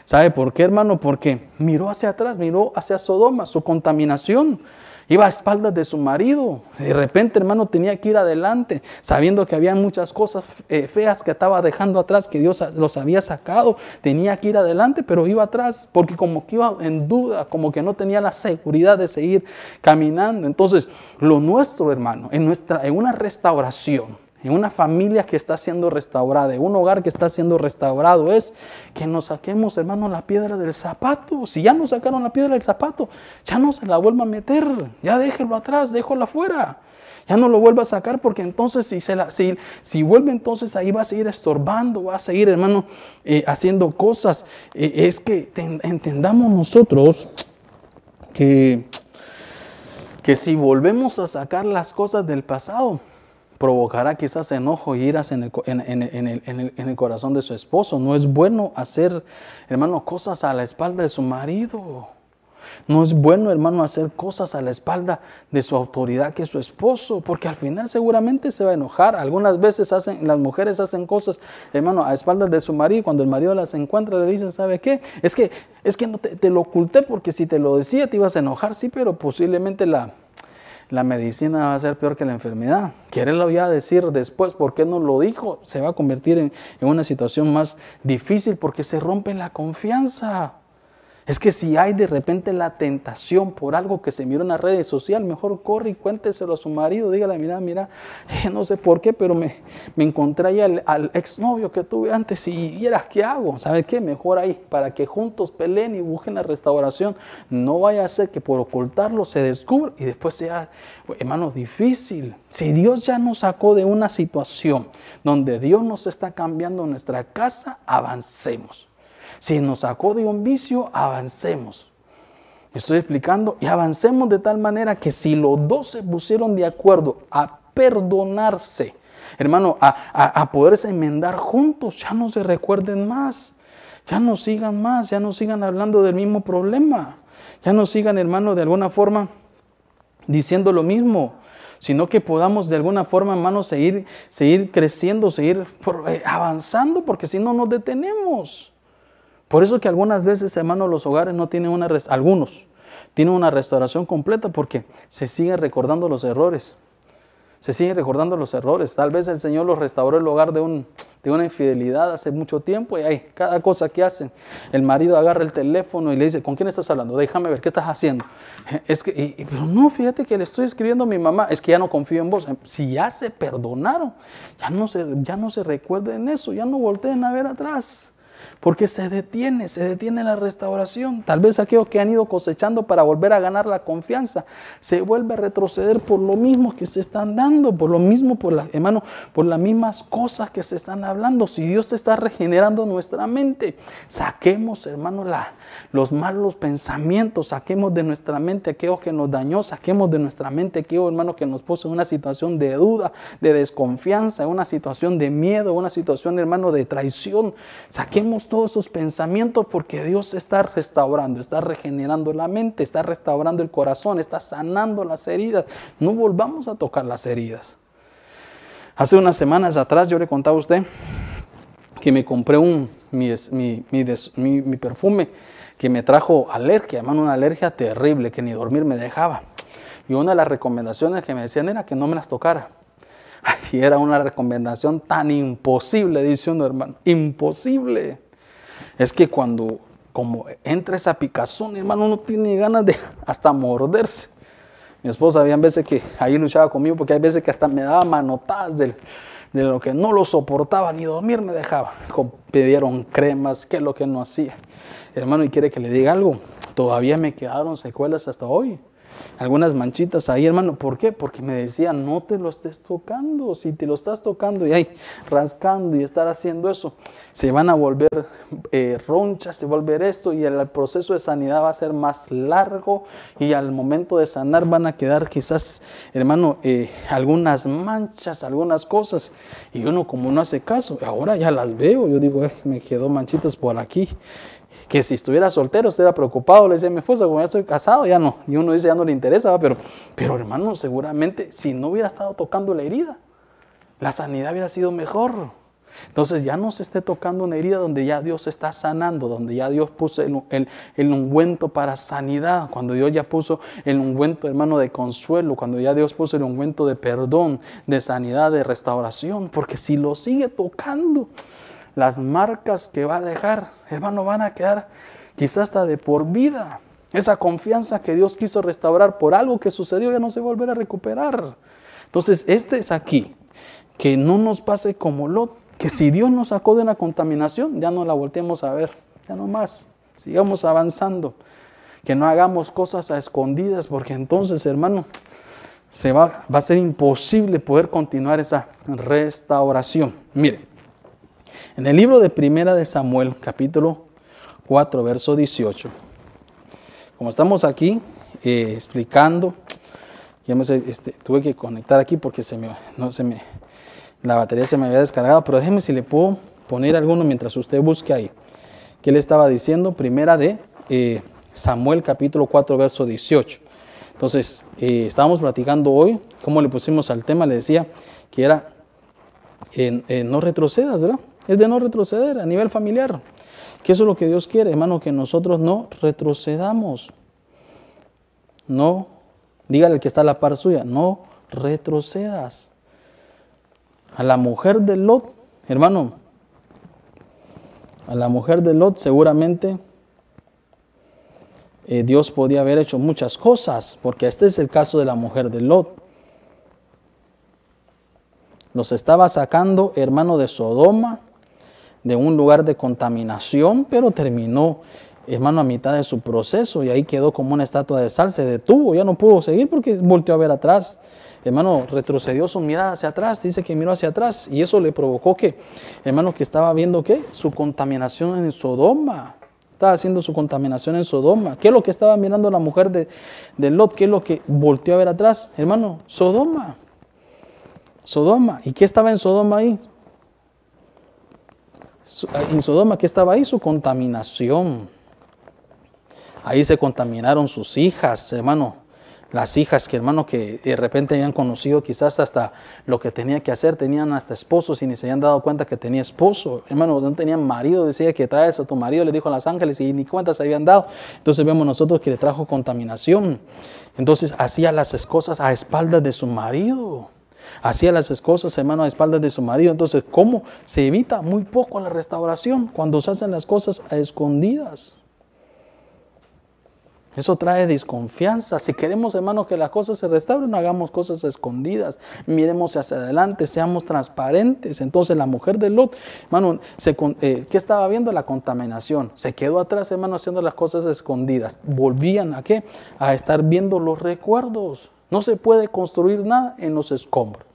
¿Sabe por qué, hermano? Porque miró hacia atrás, miró hacia Sodoma, su contaminación. Iba a espaldas de su marido. De repente, hermano, tenía que ir adelante, sabiendo que había muchas cosas eh, feas que estaba dejando atrás, que Dios los había sacado. Tenía que ir adelante, pero iba atrás, porque como que iba en duda, como que no tenía la seguridad de seguir caminando. Entonces, lo nuestro, hermano, en, nuestra, en una restauración, en una familia que está siendo restaurada, en un hogar que está siendo restaurado, es que nos saquemos, hermano, la piedra del zapato. Si ya nos sacaron la piedra del zapato, ya no se la vuelva a meter, ya déjelo atrás, déjalo afuera. Ya no lo vuelva a sacar porque entonces si, se la, si, si vuelve entonces ahí va a seguir estorbando, va a seguir hermano eh, haciendo cosas. Eh, es que entendamos nosotros que, que si volvemos a sacar las cosas del pasado, provocará quizás enojo y iras en el, en, el, corazón de su esposo. No es bueno hacer, hermano, cosas a la espalda de su marido. No es bueno, hermano, hacer cosas a la espalda de su autoridad que es su esposo, porque al final seguramente se va a enojar. Algunas veces hacen, las mujeres hacen cosas, hermano, a espaldas de su marido. Cuando el marido las encuentra, le dicen, ¿sabe qué? Es que, es que no te, te lo oculté porque si te lo decía te ibas a enojar, sí, pero posiblemente la, la medicina va a ser peor que la enfermedad. lo ya decir después, ¿por qué no lo dijo? Se va a convertir en una situación más difícil porque se rompe la confianza. Es que si hay de repente la tentación por algo que se miró en las redes sociales, mejor corre y cuénteselo a su marido. Dígale, mira, mira, no sé por qué, pero me, me encontré ahí al, exnovio que tuve antes y vieras qué hago. ¿Sabe qué? Mejor ahí, para que juntos peleen y busquen la restauración. No vaya a ser que por ocultarlo se descubra y después sea, hermano, difícil. Si Dios ya nos sacó de una situación donde Dios nos está cambiando nuestra casa, avancemos. Si nos sacó de un vicio, avancemos. Estoy explicando y avancemos de tal manera que si los dos se pusieron de acuerdo a perdonarse, hermano, a, a, poderse enmendar juntos, ya no se recuerden más, ya no sigan más, ya no sigan hablando del mismo problema, ya no sigan, hermano, de alguna forma diciendo lo mismo. sino que podamos de alguna forma, hermanos, seguir, seguir creciendo, seguir eh, avanzando, porque si no nos detenemos. Por eso que algunas veces, hermanos, los hogares no tienen una, algunos tienen una restauración completa porque se siguen recordando los errores se siguen recordando los errores. Tal vez el Señor los restauró el hogar de, un, de una infidelidad hace mucho tiempo y hay cada cosa que hacen. El marido agarra el teléfono y le dice, ¿con quién estás hablando? Déjame ver, ¿qué estás haciendo? Es que, pero no, fíjate que le estoy escribiendo a mi mamá, es que ya no confío en vos. Si ya se perdonaron, ya no se, ya no se recuerden eso, ya no volteen a ver atrás porque se detiene, se detiene la restauración. Tal vez aquellos que han ido cosechando para volver a ganar la confianza, se vuelve a retroceder por lo mismo que se están dando, por lo mismo, por la, hermano, por las mismas cosas que se están hablando. Si Dios está regenerando nuestra mente, saquemos, hermano, los malos pensamientos, saquemos de nuestra mente aquello que nos dañó, saquemos de nuestra mente aquello, hermano, que nos puso en una situación de duda, de desconfianza, en una situación de miedo, una situación, hermano, de traición. Saquemos todos esos pensamientos porque Dios está restaurando, está regenerando la mente, está restaurando el corazón, está sanando las heridas. No volvamos a tocar las heridas. Hace unas semanas atrás yo le contaba a usted que me compré un, mi, mi, perfume que me trajo alergia, hermano, una alergia terrible que ni dormir me dejaba. Y una de las recomendaciones que me decían era que no me las tocara. Y era una recomendación tan imposible, dice uno hermano, imposible es que cuando como entra esa picazón, hermano, uno tiene ganas de hasta morderse. Mi esposa había veces que ahí luchaba conmigo porque hay veces que hasta me daba manotadas de, de lo que no lo soportaba, ni dormir me dejaba. Pidieron cremas, que es lo que no hacía. Hermano, y quiere que le diga algo, todavía me quedaron secuelas hasta hoy algunas manchitas ahí, hermano. ¿Por qué? Porque me decían, no te lo estés tocando. Si te lo estás tocando y ahí rascando y estar haciendo eso, se van a volver eh, ronchas, se va a volver esto y el, proceso de sanidad va a ser más largo y al momento de sanar van a quedar quizás, hermano, eh, algunas manchas, algunas cosas. Y uno como no hace caso, ahora ya las veo, yo digo, me quedó manchitas por aquí que si estuviera soltero, estuviera preocupado, le decía a mi esposa, como ya estoy casado, ya no. Y uno dice, ya no le interesa, pero, pero hermano, seguramente si no hubiera estado tocando la herida, la sanidad hubiera sido mejor. Entonces ya no se esté tocando una herida donde ya Dios está sanando, donde ya Dios puso el, el, ungüento para sanidad, cuando Dios ya puso el ungüento, hermano, de consuelo, cuando ya Dios puso el ungüento de perdón, de sanidad, de restauración, porque si lo sigue tocando, las marcas que va a dejar, hermano, van a quedar quizás hasta de por vida. Esa confianza que Dios quiso restaurar por algo que sucedió ya no se volverá a recuperar. Entonces, este es aquí, que no nos pase como Lot, que si Dios nos sacó de una contaminación, ya no la volteemos a ver, ya no más, sigamos avanzando, que no hagamos cosas a escondidas, porque entonces, hermano, se va, va a ser imposible poder continuar esa restauración. Mire, en el libro de Primera de Samuel, capítulo 4, verso 18, como estamos aquí eh, explicando, ya me, este, tuve que conectar aquí porque se me, no, se me, la batería se me había descargado, pero déjeme si le puedo poner alguno mientras usted busque ahí. ¿Qué le estaba diciendo? Primera de eh, Samuel, capítulo 4, verso 18. Entonces, eh, estábamos platicando hoy, cómo le pusimos al tema, le decía que era no retrocedas, ¿verdad? Es de no retroceder a nivel familiar. Que eso es lo que Dios quiere, hermano, que nosotros no retrocedamos. No, dígale al que está a la par suya, no retrocedas. A la mujer de Lot, hermano, a la mujer de Lot seguramente eh, Dios podía haber hecho muchas cosas, porque este es el caso de la mujer de Lot. Los estaba sacando, hermano, de Sodoma de un lugar de contaminación, pero terminó, hermano, a mitad de su proceso y ahí quedó como una estatua de sal, se detuvo, ya no pudo seguir porque volteó a ver atrás. Hermano, retrocedió su mirada hacia atrás, dice que miró hacia atrás y eso le provocó que, hermano, que estaba viendo qué? Su contaminación en Sodoma. Estaba haciendo su contaminación en Sodoma. ¿Qué es lo que estaba mirando la mujer de, de Lot? ¿Qué es lo que volteó a ver atrás? Hermano, Sodoma. Sodoma. ¿Y qué estaba en Sodoma ahí? En Sodoma, ¿qué estaba ahí? Su contaminación. Ahí se contaminaron sus hijas, hermano. las hijas que hermano que de repente habían conocido quizás hasta lo que tenía que hacer, tenían hasta esposos y ni se habían dado cuenta que tenía esposo, hermano, no tenían marido, decía que traes a tu marido, le dijo a los ángeles y ni cuenta se habían dado. Entonces vemos nosotros que le trajo contaminación. Entonces hacía las cosas a espaldas de su marido. Hacía las cosas, hermano, a espaldas de su marido. Entonces, ¿cómo se evita muy poco la restauración cuando se hacen las cosas a escondidas? Eso trae desconfianza. Si queremos, hermano, que las cosas se restauren, hagamos cosas escondidas. Miremos hacia adelante, seamos transparentes. Entonces la mujer de Lot, hermano, eh, ¿qué estaba viendo? La contaminación. Se quedó atrás, hermano, haciendo las cosas escondidas. Volvían a qué? A estar viendo los recuerdos. No se puede construir nada en los escombros.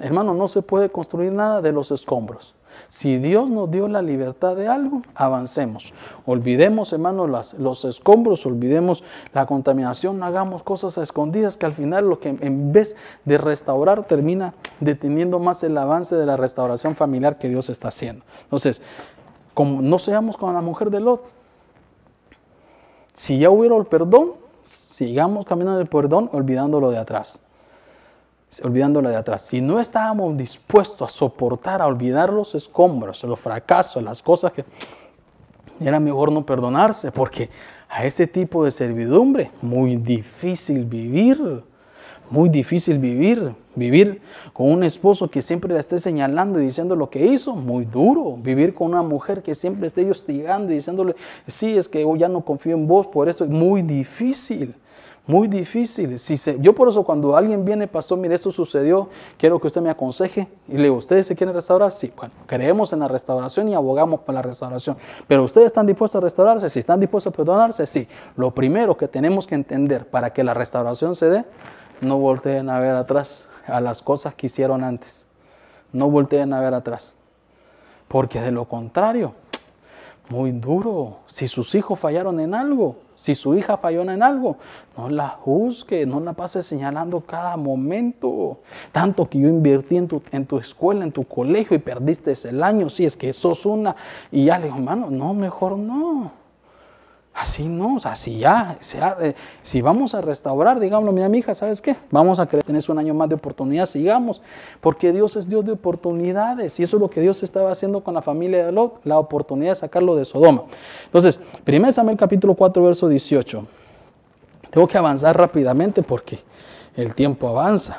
Hermano, no se puede construir nada de los escombros. Si Dios nos dio la libertad de algo, avancemos. Olvidemos, hermanos, los escombros, olvidemos la contaminación, no hagamos cosas escondidas que al final lo que en vez de restaurar termina deteniendo más el avance de la restauración familiar que Dios está haciendo. Entonces, como no seamos como la mujer de Lot. Si ya hubiera el perdón, sigamos caminando el perdón olvidándolo de atrás olvidándola de atrás. Si no estábamos dispuestos a soportar, a olvidar los escombros, los fracasos, las cosas que era mejor no perdonarse, porque a ese tipo de servidumbre, muy difícil vivir, muy difícil vivir. Vivir con un esposo que siempre le esté señalando y diciendo lo que hizo, muy duro. Vivir con una mujer que siempre esté hostigando y diciéndole, sí, es que yo ya no confío en vos, por eso es muy difícil muy difícil. Si yo por eso cuando alguien viene, pastor, mire, esto sucedió, quiero que usted me aconseje. Y le digo, ¿ustedes se quieren restaurar? Sí, bueno, creemos en la restauración y abogamos por la restauración. Pero ¿ustedes están dispuestos a restaurarse? Si están dispuestos a perdonarse, sí. Lo primero que tenemos que entender para que la restauración se dé, no volteen a ver atrás a las cosas que hicieron antes. No volteen a ver atrás. Porque de lo contrario, muy duro. Si sus hijos fallaron en algo, si su hija falló en algo, no la juzgue, no la pase señalando cada momento. Tanto que yo invertí en tu, en tu escuela, en tu colegio y perdiste el año, si es que sos una. Y ya le digo, hermano, no, mejor no. Así no, o sea, ya, eh, si vamos a restaurar, digámoslo, mi hija, ¿sabes qué? Vamos a querer tener un año más de oportunidad, sigamos, porque Dios es Dios de oportunidades, y eso es lo que Dios estaba haciendo con la familia de Lot, la oportunidad de sacarlo de Sodoma. Entonces, 1 Samuel capítulo 4, verso 18. Tengo que avanzar rápidamente porque el tiempo avanza.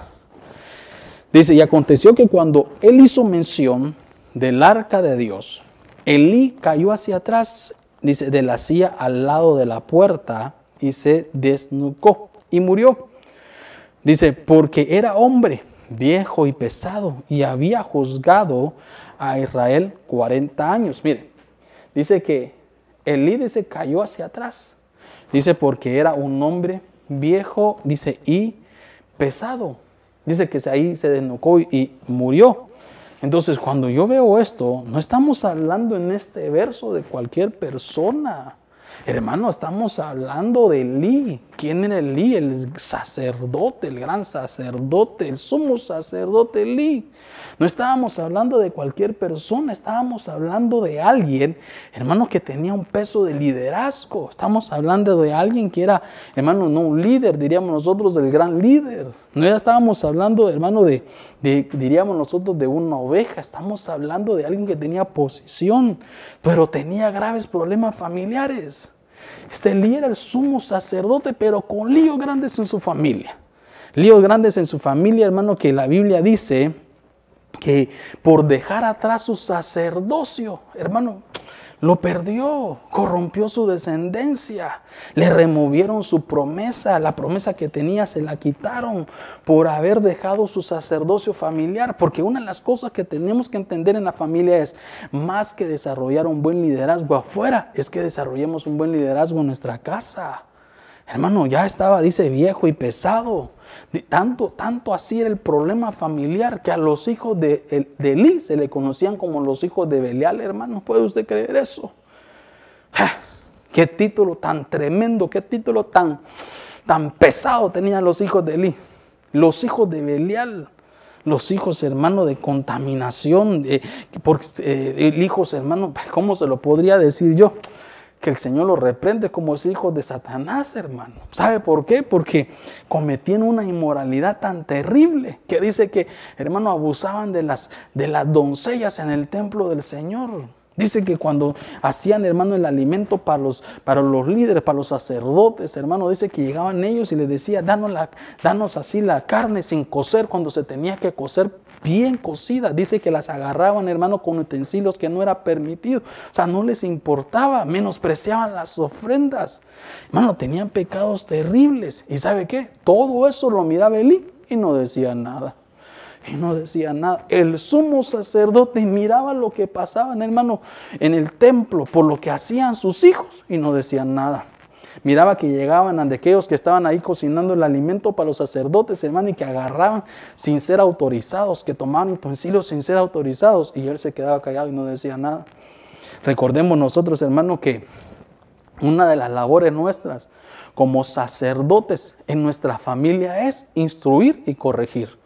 Dice, y aconteció que cuando él hizo mención del arca de Dios, Elí cayó hacia atrás dice, de la silla al lado de la puerta y se desnucó y murió. Dice, porque era hombre viejo y pesado y había juzgado a Israel 40 años. Mire, dice que Elí se cayó hacia atrás. Dice porque era un hombre viejo, dice, y pesado. Dice que ahí se desnucó y murió. Entonces, cuando yo veo esto, no estamos hablando en este verso de cualquier persona. Hermano, estamos hablando de Elí. ¿Quién era Elí? El sacerdote, el gran sacerdote, el sumo sacerdote Elí. No estábamos hablando de cualquier persona, estábamos hablando de alguien, hermano, que tenía un peso de liderazgo. Estamos hablando de alguien que era, hermano, no un líder, diríamos nosotros, del gran líder. No ya estábamos hablando, hermano, de, diríamos nosotros, de una oveja. Estamos hablando de alguien que tenía posición, pero tenía graves problemas familiares. Este Elí era el sumo sacerdote, pero con líos grandes en su familia. Líos grandes en su familia, hermano, que la Biblia dice que por dejar atrás su sacerdocio, hermano, lo perdió, corrompió su descendencia, le removieron su promesa, la promesa que tenía se la quitaron por haber dejado su sacerdocio familiar, porque una de las cosas que tenemos que entender en la familia es, más que desarrollar un buen liderazgo afuera, es que desarrollemos un buen liderazgo en nuestra casa. Hermano, ya estaba, dice, viejo y pesado. Tanto, tanto así era el problema familiar que a los hijos de, de Elí se le conocían como los hijos de Belial, hermano. ¿Puede usted creer eso? Qué título tan tremendo, qué título tan, tan pesado tenían los hijos de Elí. Los hijos de Belial los hijos, hermano, de contaminación, porque, eh, hijos, hermano, ¿cómo se lo podría decir yo? Que el Señor lo reprende como es hijo de Satanás, hermano. ¿Sabe por qué? Porque cometían una inmoralidad tan terrible que dice que, hermano, abusaban de las, de las doncellas en el templo del Señor. Dice que cuando hacían, hermano, el alimento para los, para los líderes, para los sacerdotes, hermano, dice que llegaban ellos y les decía, danos, la, danos así la carne sin cocer cuando se tenía que cocer bien cocida. Dice que las agarraban, hermano, con utensilios que no era permitido. O sea, no les importaba, menospreciaban las ofrendas. Hermano, tenían pecados terribles. ¿Y sabe qué? Todo eso lo miraba Elí y no decía nada. Y no decía nada. El sumo sacerdote miraba lo que pasaba, hermano, en el templo, por lo que hacían sus hijos y no decían nada. Miraba que llegaban aquellos que estaban ahí cocinando el alimento para los sacerdotes, hermano, y que agarraban sin ser autorizados, que tomaban utensilios sin ser autorizados. Y él se quedaba callado y no decía nada. Recordemos nosotros, hermano, que una de las labores nuestras como sacerdotes en nuestra familia es instruir y corregir.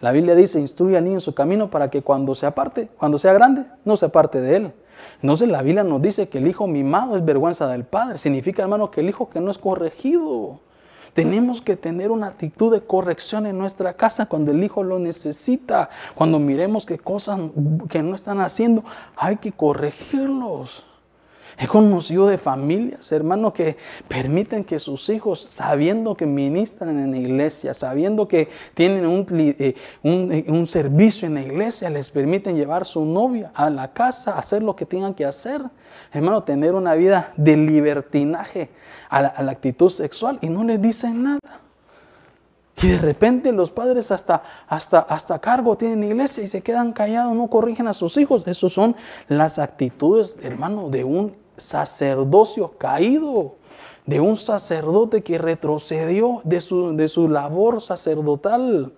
La Biblia dice, instruye al niño en su camino para que cuando se aparte, cuando sea grande, no se aparte de él. Entonces la Biblia nos dice que el hijo mimado es vergüenza del padre. Significa, hermano, que el hijo que no es corregido. Tenemos que tener una actitud de corrección en nuestra casa cuando el hijo lo necesita. Cuando miremos que cosas que no están haciendo, hay que corregirlos. He conocido de familias, hermanos, que permiten que sus hijos, sabiendo que ministran en la iglesia, sabiendo que tienen un, eh, eh, un, servicio en la iglesia, les permiten llevar su novia a la casa, hacer lo que tengan que hacer. Hermano, tener una vida de libertinaje a la, actitud sexual y no les dicen nada. Y de repente los padres hasta, hasta, hasta cargo tienen iglesia y se quedan callados, no corrigen a sus hijos. Esas son las actitudes, hermano, de un sacerdocio caído, de un sacerdote que retrocedió de su, de su labor sacerdotal.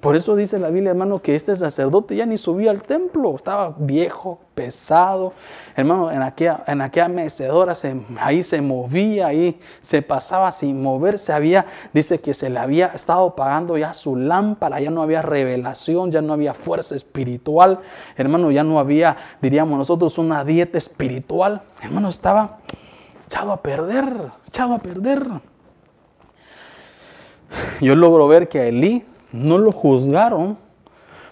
Por eso dice la Biblia, hermano, que este sacerdote ya ni subía al templo, estaba viejo, pesado. Hermano, en aquella, mecedora ahí se movía, ahí se pasaba sin moverse. Había, dice que se le había estado pagando ya su lámpara, ya no había revelación, ya no había fuerza espiritual. Hermano, ya no había, diríamos nosotros, una dieta espiritual. Hermano, estaba echado a perder, echado a perder. Yo logro ver que a Elí no lo juzgaron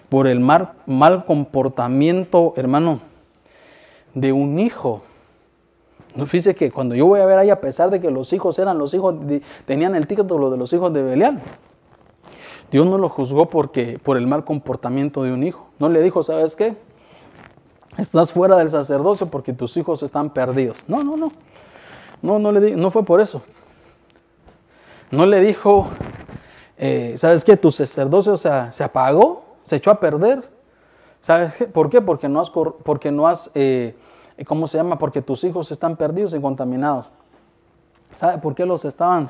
por el mal, mal comportamiento, hermano, de un hijo. No fíjese que cuando yo voy a ver ahí, a pesar de que los hijos eran los hijos, tenían el título de los hijos de Belial, Dios no lo juzgó porque, por el mal comportamiento de un hijo. No le dijo, ¿sabes qué? Estás fuera del sacerdocio porque tus hijos están perdidos. No, no, no. No, no, le no fue por eso. No le dijo, eh, ¿sabes qué? Tu sacerdocio se apagó, se echó a perder. ¿Sabes? ¿Por qué? Porque no has, porque no has eh, ¿cómo se llama? Porque tus hijos están perdidos y contaminados. ¿Sabe por qué los estaban,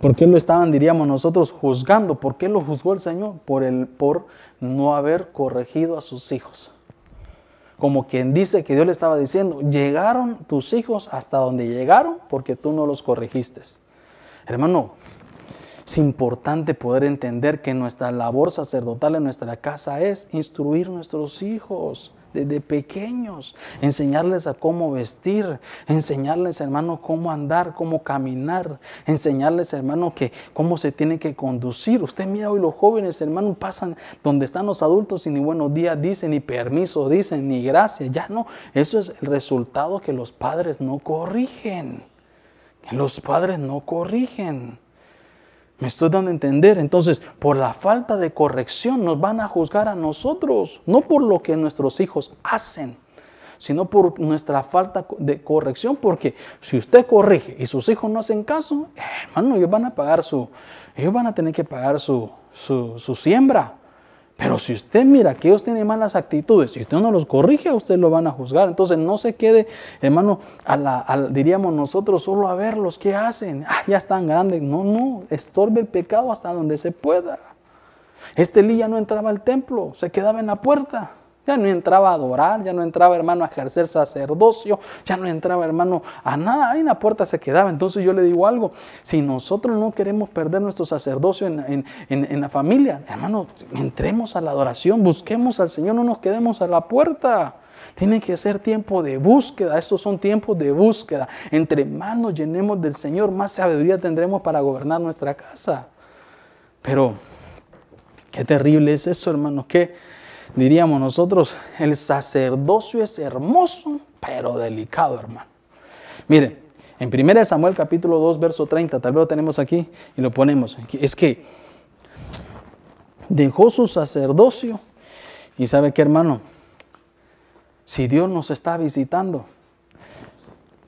por qué lo estaban, diríamos nosotros, juzgando? ¿Por qué lo juzgó el Señor? Por, el, por no haber corregido a sus hijos. Como quien dice que Dios le estaba diciendo, llegaron tus hijos hasta donde llegaron porque tú no los corregiste. Hermano, es importante poder entender que nuestra labor sacerdotal en nuestra casa es instruir a nuestros hijos desde pequeños, enseñarles a cómo vestir, enseñarles, hermano, cómo andar, cómo caminar, enseñarles, hermano, que cómo se tiene que conducir. Usted mira hoy los jóvenes, hermano, pasan donde están los adultos y ni buenos días dicen, ni permiso dicen, ni gracias, ya no. Eso es el resultado que los padres no corrigen. Los padres no corrigen. Me estoy dando a entender. Entonces, por la falta de corrección nos van a juzgar a nosotros, no por lo que nuestros hijos hacen, sino por nuestra falta de corrección. Porque si usted corrige y sus hijos no hacen caso, hermano, ellos van a pagar su, ellos van a tener que pagar su, su, su siembra. Pero si usted mira que ellos tienen malas actitudes, si usted no los corrige, a usted lo van a juzgar. Entonces no se quede, hermano, a la, diríamos nosotros, solo a verlos, ¿qué hacen? Ah, ya están grandes. No, no, estorbe el pecado hasta donde se pueda. Este Elí ya no entraba al templo, se quedaba en la puerta. Ya no entraba a adorar, ya no entraba hermano a ejercer sacerdocio, ya no entraba hermano a nada, ahí en la puerta se quedaba. Entonces yo le digo algo, si nosotros no queremos perder nuestro sacerdocio en, en la familia, hermano, entremos a la adoración, busquemos al Señor, no nos quedemos a la puerta. Tiene que ser tiempo de búsqueda. Estos son tiempos de búsqueda. Entre más nos llenemos del Señor, más sabiduría tendremos para gobernar nuestra casa. Pero, qué terrible es eso, hermano. Que diríamos nosotros, el sacerdocio es hermoso, pero delicado, hermano. Miren, en 1 Samuel capítulo 2, verso 30, tal vez lo tenemos aquí y lo ponemos. Es que dejó su sacerdocio y sabe qué, hermano, si Dios nos está visitando,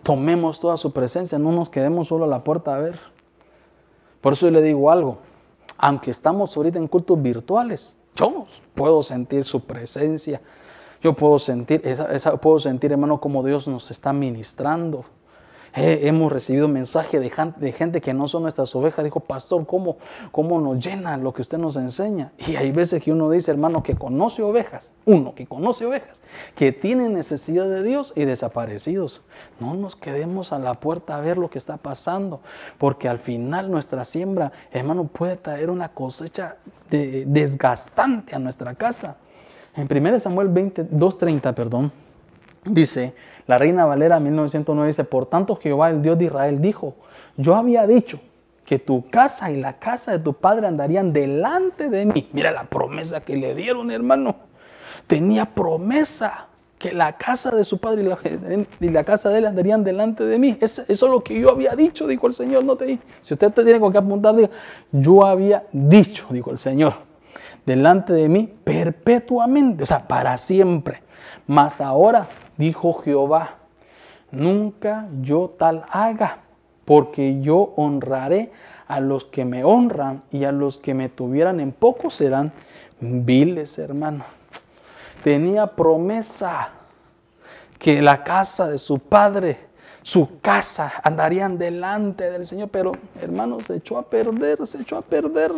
tomemos toda su presencia, no nos quedemos solo a la puerta a ver. Por eso yo le digo algo, aunque estamos ahorita en cultos virtuales, yo puedo sentir su presencia, yo puedo sentir, puedo sentir, hermano, como Dios nos está ministrando hemos recibido mensajes de, gente que no son nuestras ovejas. Dijo, pastor, ¿cómo, ¿cómo nos llena lo que usted nos enseña? Y hay veces que uno dice, hermano, que conoce ovejas, uno que conoce ovejas, que tiene necesidad de Dios y desaparecidos. No nos quedemos a la puerta a ver lo que está pasando, porque al final nuestra siembra, hermano, puede traer una cosecha desgastante a nuestra casa. En 1 Samuel 2.30, perdón, dice, la Reina Valera 1909 dice, por tanto Jehová, el Dios de Israel, dijo, yo había dicho que tu casa y la casa de tu padre andarían delante de mí. Mira la promesa que le dieron, hermano. Tenía promesa que la casa de su padre y la, casa de él andarían delante de mí. Eso, es lo que yo había dicho, dijo el Señor. No te di. Si usted te tiene con qué apuntar, diga, yo había dicho, dijo el Señor, delante de mí perpetuamente, o sea, para siempre. Mas ahora dijo Jehová, nunca yo tal haga, porque yo honraré a los que me honran y a los que me tuvieran en poco serán viles, hermano. Tenía promesa que la casa de su padre, su casa, andarían delante del Señor, pero hermano, se echó a perder, se echó a perder.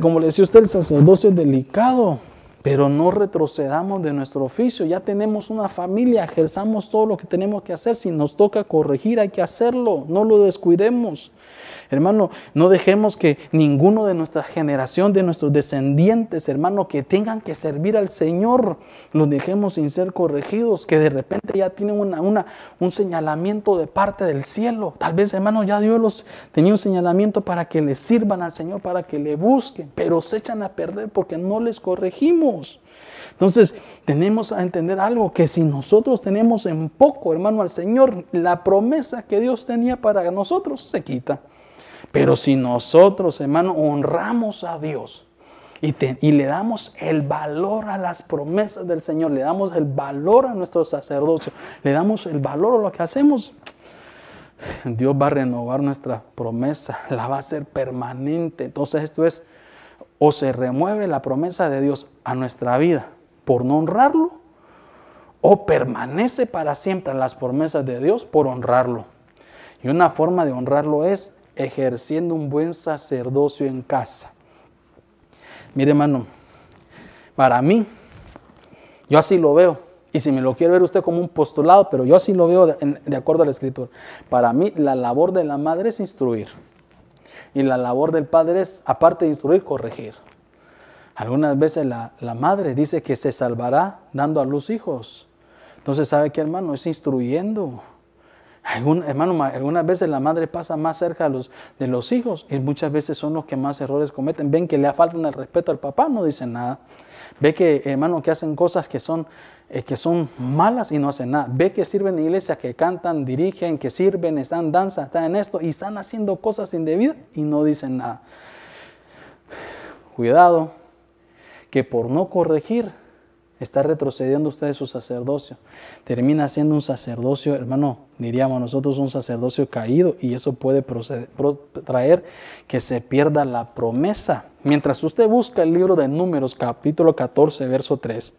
Como le decía usted, el sacerdocio es delicado pero no retrocedamos de nuestro oficio. Ya tenemos una familia, ejerzamos todo lo que tenemos que hacer. Si nos toca corregir, hay que hacerlo, no lo descuidemos. Hermano, no dejemos que ninguno de nuestra generación, de nuestros descendientes, hermano, que tengan que servir al Señor, los dejemos sin ser corregidos, que de repente ya tienen una, un señalamiento de parte del cielo. Tal vez, hermano, ya Dios los tenía un señalamiento para que le sirvan al Señor, para que le busquen, pero se echan a perder porque no les corregimos. Entonces, tenemos a entender algo, que si nosotros tenemos en poco, hermano, al Señor, la promesa que Dios tenía para nosotros se quita. Pero si nosotros, hermano, honramos a Dios y, le damos el valor a las promesas del Señor, le damos el valor a nuestro sacerdocio, le damos el valor a lo que hacemos, Dios va a renovar nuestra promesa, la va a hacer permanente. Entonces esto es, o se remueve la promesa de Dios a nuestra vida por no honrarlo, o permanece para siempre las promesas de Dios por honrarlo. Y una forma de honrarlo es ejerciendo un buen sacerdocio en casa. Mire hermano, para mí, yo así lo veo, y si me lo quiere ver usted como un postulado, pero yo así lo veo de, acuerdo a la escritura. Para mí la labor de la madre es instruir, y la labor del padre es, aparte de instruir, corregir. Algunas veces la, la madre dice que se salvará dando a luz hijos. Entonces, ¿sabe qué hermano? Es instruyendo hermano, algunas veces la madre pasa más cerca de los, de los hijos y muchas veces son los que más errores cometen. Ven que le faltan el respeto al papá, no dicen nada. Ve que, hermano, que hacen cosas que son, eh, que son malas y no hacen nada. Ve que sirven en iglesia, que cantan, dirigen, que sirven, están danza, están en esto y están haciendo cosas indebidas y no dicen nada. Cuidado, que por no corregir Está retrocediendo usted de su sacerdocio. Termina siendo un sacerdocio, hermano, diríamos nosotros un sacerdocio caído y eso puede traer que se pierda la promesa. Mientras usted busca el libro de Números, capítulo 14, verso 3.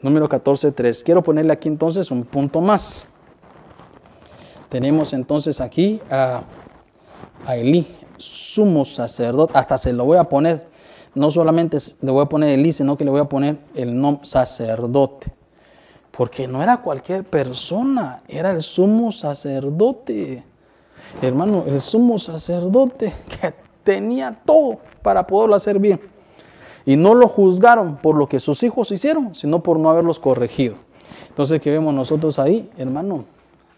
Número 14, 3. Quiero ponerle aquí entonces un punto más. Tenemos entonces aquí a, a Elí, sumo sacerdote. Hasta se lo voy a poner no solamente le voy a poner Elí, sino que le voy a poner el nombre sacerdote. Porque no era cualquier persona, era el sumo sacerdote. Hermano, el sumo sacerdote que tenía todo para poderlo hacer bien. Y no lo juzgaron por lo que sus hijos hicieron, sino por no haberlos corregido. Entonces, ¿qué vemos nosotros ahí, hermano?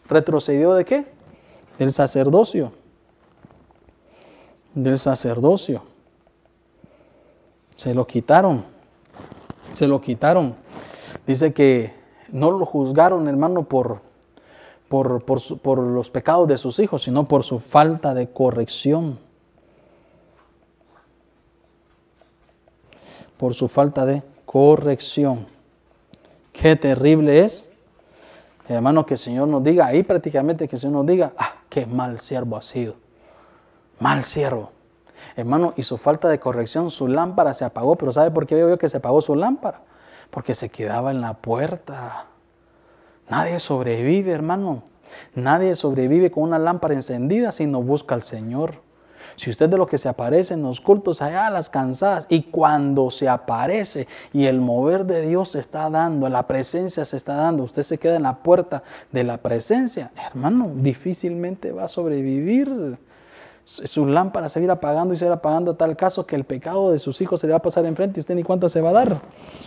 ¿Retrocedió de qué? Del sacerdocio. Del sacerdocio. Se lo quitaron. Se lo quitaron. Dice que no lo juzgaron, hermano, por, por, por, los pecados de sus hijos, sino por su falta de corrección. Por su falta de corrección. Qué terrible es, hermano, que el Señor nos diga, ahí prácticamente que el Señor nos diga, ah, qué mal siervo ha sido. Mal siervo. Hermano, y su falta de corrección, su lámpara se apagó, pero ¿sabe por qué veo que se apagó su lámpara? Porque se quedaba en la puerta. Nadie sobrevive, hermano. Nadie sobrevive con una lámpara encendida si no busca al Señor. Si usted de lo que se aparece en los cultos allá las cansadas y cuando se aparece y el mover de Dios se está dando, la presencia se está dando, usted se queda en la puerta de la presencia, hermano, difícilmente va a sobrevivir su lámpara se va a ir apagando y se va apagando a tal caso que el pecado de sus hijos se le va a pasar enfrente y usted ni cuánta se va a dar.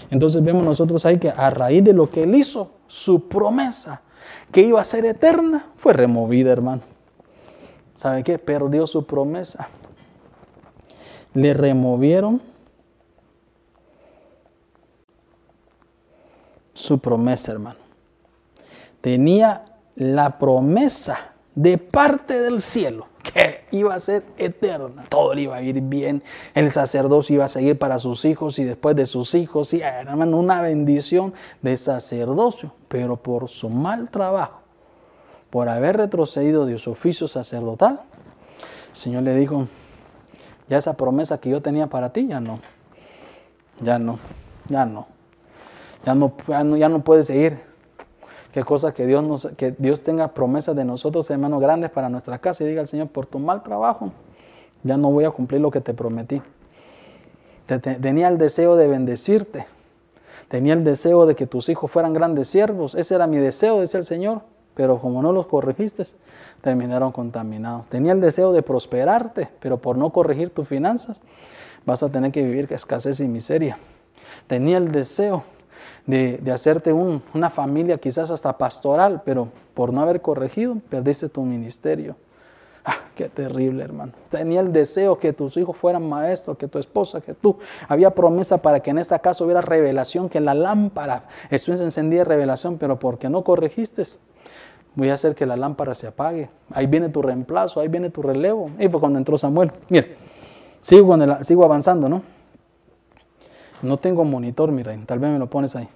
Entonces vemos nosotros ahí que a raíz de lo que él hizo, su promesa que iba a ser eterna fue removida, hermano. ¿Sabe qué? Perdió su promesa. Le removieron su promesa, hermano. Tenía la promesa de parte del cielo que iba a ser eterna. Todo le iba a ir bien. El sacerdocio iba a seguir para sus hijos y después de sus hijos. Y hermano, una bendición de sacerdocio. Pero por su mal trabajo, por haber retrocedido de su oficio sacerdotal, el Señor le dijo, ya esa promesa que yo tenía para ti, ya no. Ya no, ya no. Ya no, ya no, ya no puede seguir Qué cosa que Dios, que Dios tenga promesas de nosotros, hermanos, grandes para nuestra casa y diga al Señor, por tu mal trabajo, ya no voy a cumplir lo que te prometí. tenía el deseo de bendecirte. Tenía el deseo de que tus hijos fueran grandes siervos. Ese era mi deseo, decía el Señor. Pero como no los corregiste, terminaron contaminados. Tenía el deseo de prosperarte, pero por no corregir tus finanzas, vas a tener que vivir escasez y miseria. Tenía el deseo de, hacerte una familia quizás hasta pastoral, pero por no haber corregido, perdiste tu ministerio. Ah, qué terrible, hermano. Tenía el deseo que tus hijos fueran maestros, que tu esposa, que tú. Había promesa para que en esta casa hubiera revelación, que la lámpara estuviese encendida de revelación, pero porque no corregiste, voy a hacer que la lámpara se apague. Ahí viene tu reemplazo, ahí viene tu relevo. Ahí fue cuando entró Samuel. Mire, sigo, sigo avanzando, ¿no? No tengo monitor, mi tal vez me lo pones ahí.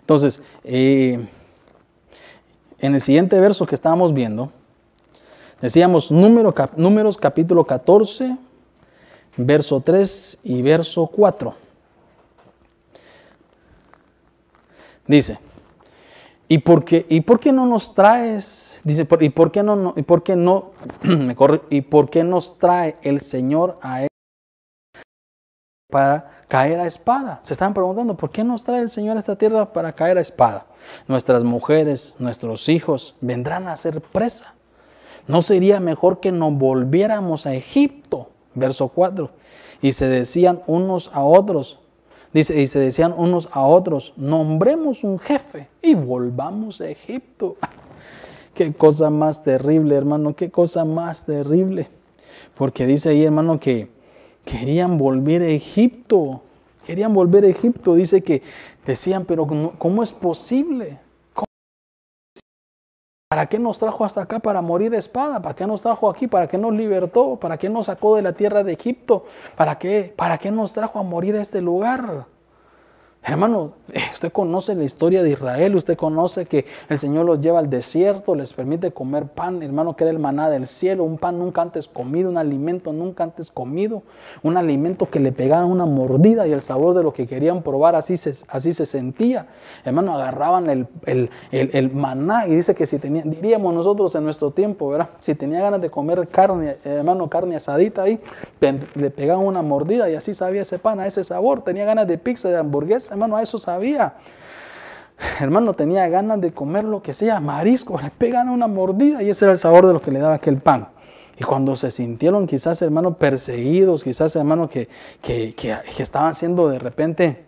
Entonces, eh, en el siguiente verso que estábamos viendo, decíamos números capítulo 14, verso 3 y verso 4. Dice, ¿y por qué, y por qué no nos traes? Dice, ¿y por qué no, y por qué no, y por qué nos trae el Señor a él para caer a espada. Se están preguntando, ¿por qué nos trae el Señor a esta tierra para caer a espada? Nuestras mujeres, nuestros hijos vendrán a ser presa. ¿No sería mejor que nos volviéramos a Egipto? Verso 4. Y se decían unos a otros, dice, y se decían unos a otros, nombremos un jefe y volvamos a Egipto. Qué cosa más terrible, hermano, qué cosa más terrible. Porque dice ahí, hermano, que querían volver a Egipto. Querían volver a Egipto. Dice que decían, pero ¿cómo es posible? ¿Para qué nos trajo hasta acá para morir de espada? ¿Para qué nos trajo aquí? ¿Para qué nos libertó? ¿Para qué nos sacó de la tierra de Egipto? ¿Para qué? ¿Para qué nos trajo a morir a este lugar? Hermano, eh, usted conoce la historia de Israel, usted conoce que el Señor los lleva al desierto, les permite comer pan, hermano, que era el maná del cielo, un pan nunca antes comido, un alimento nunca antes comido, un alimento que le pegaban una mordida y el sabor de lo que querían probar así se, así se sentía. Hermano, agarraban el, el, maná y dice que si tenían, diríamos nosotros en nuestro tiempo, ¿verdad? Si tenía ganas de comer carne, hermano, carne asadita ahí, le pegaban una mordida y así sabía ese pan, a ese sabor. Tenía ganas de pizza, de hamburguesa hermano, a eso sabía. Hermano, tenía ganas de comer lo que sea, marisco, le pegan una mordida y ese era el sabor de lo que le daba aquel pan. Y cuando se sintieron quizás, hermanos, perseguidos, quizás, hermanos, que, que, que, que estaban siendo de repente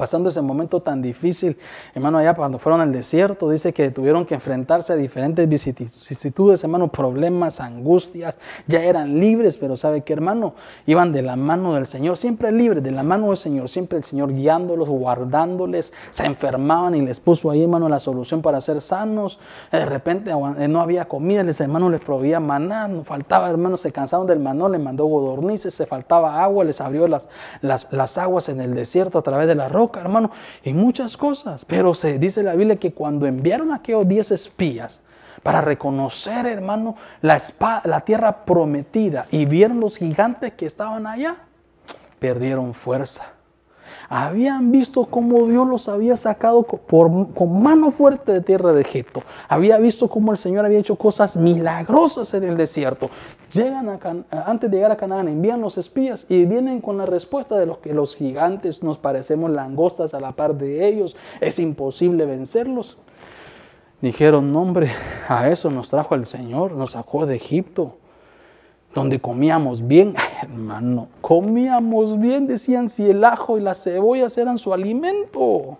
pasando ese momento tan difícil. Hermano, allá cuando fueron al desierto, dice que tuvieron que enfrentarse a diferentes vicisitudes, hermano, problemas, angustias. Ya eran libres, pero ¿sabe qué, hermano? Iban de la mano del Señor, siempre libres, de la mano del Señor, siempre el Señor guiándolos, guardándoles. Se enfermaban y les puso ahí, hermano, la solución para ser sanos. De repente eh, no había comida, les hermano les proveía maná, no faltaba, hermano, se cansaron del maná, les mandó godornices, se faltaba agua, les abrió las, las, las aguas en el desierto a través de la roca hermano, y muchas cosas. Pero se dice la Biblia que cuando enviaron aquellos diez espías para reconocer, hermano, la, la tierra prometida y vieron los gigantes que estaban allá, perdieron fuerza habían visto cómo Dios los había sacado con mano fuerte de tierra de Egipto. Había visto cómo el Señor había hecho cosas milagrosas en el desierto. Llegan a antes de llegar a Canaán, envían los espías y vienen con la respuesta de los que los gigantes nos parecemos langostas a la par de ellos. Es imposible vencerlos. Dijeron, no hombre, a eso nos trajo el Señor, nos sacó de Egipto donde comíamos bien, hermano, comíamos bien, decían si el ajo y las cebollas eran su alimento.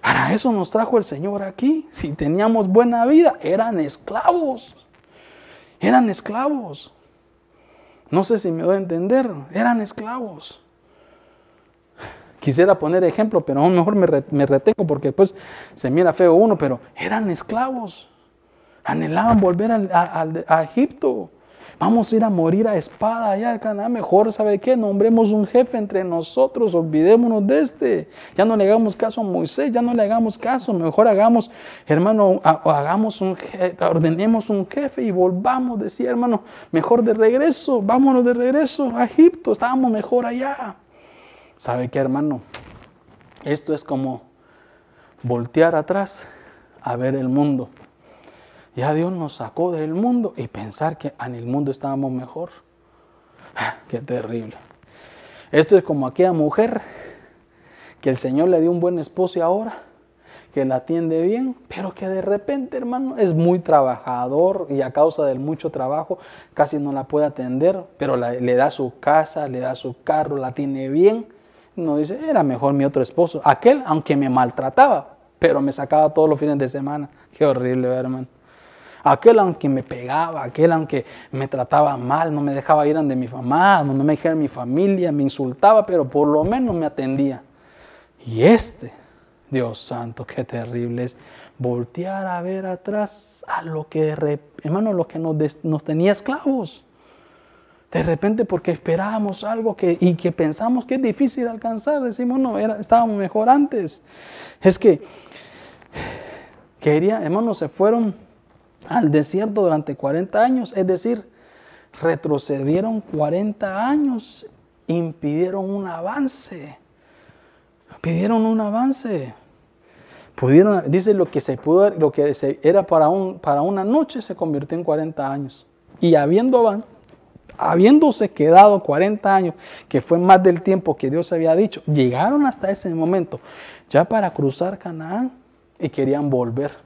Para eso nos trajo el Señor aquí. Si teníamos buena vida, eran esclavos. Eran esclavos. No sé si me doy a entender, eran esclavos. Quisiera poner ejemplo, pero a lo mejor me, retengo porque después se mira feo uno, pero eran esclavos. Anhelaban volver a Egipto. Vamos a ir a morir a espada allá al Canaán. Mejor, ¿sabe qué? Nombremos un jefe entre nosotros. Olvidémonos de este. Ya no le hagamos caso a Moisés, ya no le hagamos caso. Mejor hagamos, hermano, hagamos un, ordenemos un jefe y volvamos, decía hermano, mejor de regreso. Vámonos de regreso a Egipto. Estábamos mejor allá. ¿Sabe qué, hermano? Esto es como voltear atrás a ver el mundo. Ya Dios nos sacó del mundo y pensar que en el mundo estábamos mejor. Ah, qué terrible. Esto es como aquella mujer que el Señor le dio un buen esposo y ahora que la atiende bien, pero que de repente, hermano, es muy trabajador y a causa del mucho trabajo casi no la puede atender, pero le da su casa, le da su carro, la tiene bien. No dice, era mejor mi otro esposo. Aquel, aunque me maltrataba, pero me sacaba todos los fines de semana. Qué horrible, hermano. Aquel aunque me pegaba, aquel aunque me trataba mal, no me dejaba ir ante mi mamá, no me dejaba mi familia, me insultaba, pero por lo menos me atendía. Y este, Dios santo, qué terrible es voltear a ver atrás a lo que, hermano, lo que nos, tenía esclavos. De repente porque esperábamos algo que, y que pensamos que es difícil alcanzar, decimos, no, estábamos mejor antes. Es que quería, hermanos, se fueron al desierto durante 40 años, es decir, retrocedieron 40 años, impidieron un avance, pidieron un avance. Pudieron, dice lo que se pudo, lo que era para, un, para una noche se convirtió en 40 años. Y habiendo, habiéndose quedado 40 años, que fue más del tiempo que Dios había dicho, llegaron hasta ese momento ya para cruzar Canaán y querían volver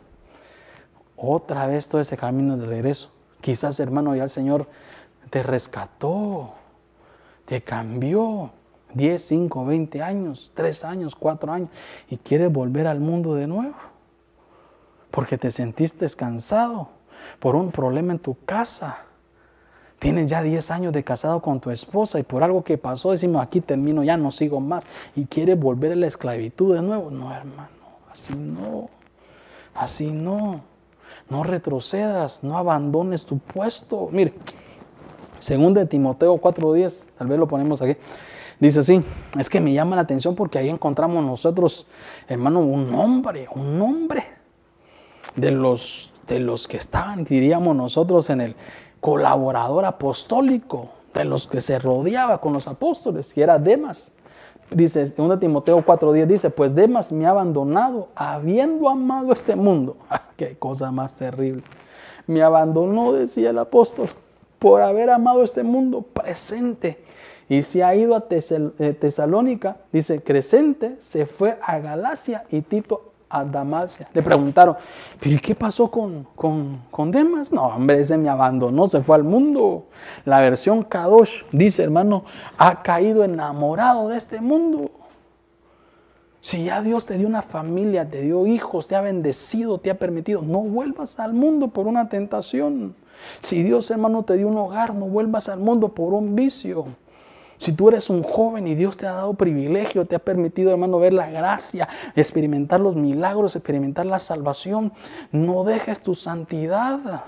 otra vez todo ese camino de regreso. Quizás, hermano, ya el Señor te rescató, te cambió 10, 5, 20 años, 3 años, 4 años y quieres volver al mundo de nuevo. Porque te sentiste cansado por un problema en tu casa. Tienes ya 10 años de casado con tu esposa y por algo que pasó decimos aquí termino, ya no sigo más y quieres volver a la esclavitud de nuevo. No, hermano, así no, así no. No retrocedas, no abandones tu puesto. Mire, según de Timoteo 4.10, tal vez lo ponemos aquí. Dice así, es que me llama la atención porque ahí encontramos nosotros, hermano, un hombre, un hombre de los, de los que estaban, diríamos nosotros, en el colaborador apostólico, de los que se rodeaba con los apóstoles, que era Demas dice, 1 Timoteo 4.10 dice, pues Demas me ha abandonado habiendo amado este mundo. Ah, qué cosa más terrible. Me abandonó, decía el apóstol, por haber amado este mundo presente. Y se ha ido a eh, Tesalónica, dice, Crescente se fue a Galacia y Tito a Damasia. Le preguntaron, ¿pero y qué pasó con, con, con Demas? No, hombre, ese me abandonó, se fue al mundo. La versión Kadosh dice, hermano, ha caído enamorado de este mundo. Si ya Dios te dio una familia, te dio hijos, te ha bendecido, te ha permitido, no vuelvas al mundo por una tentación. Si Dios, hermano, te dio un hogar, no vuelvas al mundo por un vicio. Si tú eres un joven y Dios te ha dado privilegio, te ha permitido, hermano, ver la gracia, experimentar los milagros, experimentar la salvación, no dejes tu santidad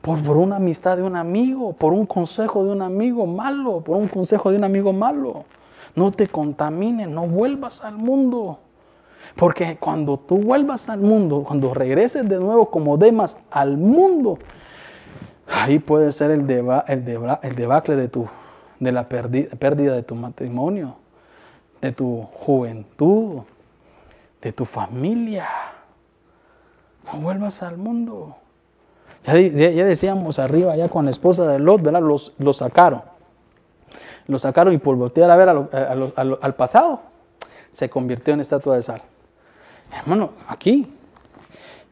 por, por una amistad de un amigo, por un consejo de un amigo malo, por un consejo de un amigo malo. No te contamines, no vuelvas al mundo. Porque cuando tú vuelvas al mundo, cuando regreses de nuevo como Demas al mundo, ahí puede ser el, el debacle de tu de la pérdida de tu matrimonio, de tu juventud, de tu familia. No vuelvas al mundo. Ya, decíamos arriba, ya con la esposa de Lot, ¿verdad? Los, sacaron. Los sacaron y por voltear a ver al pasado, se convirtió en estatua de sal. Hermano, aquí,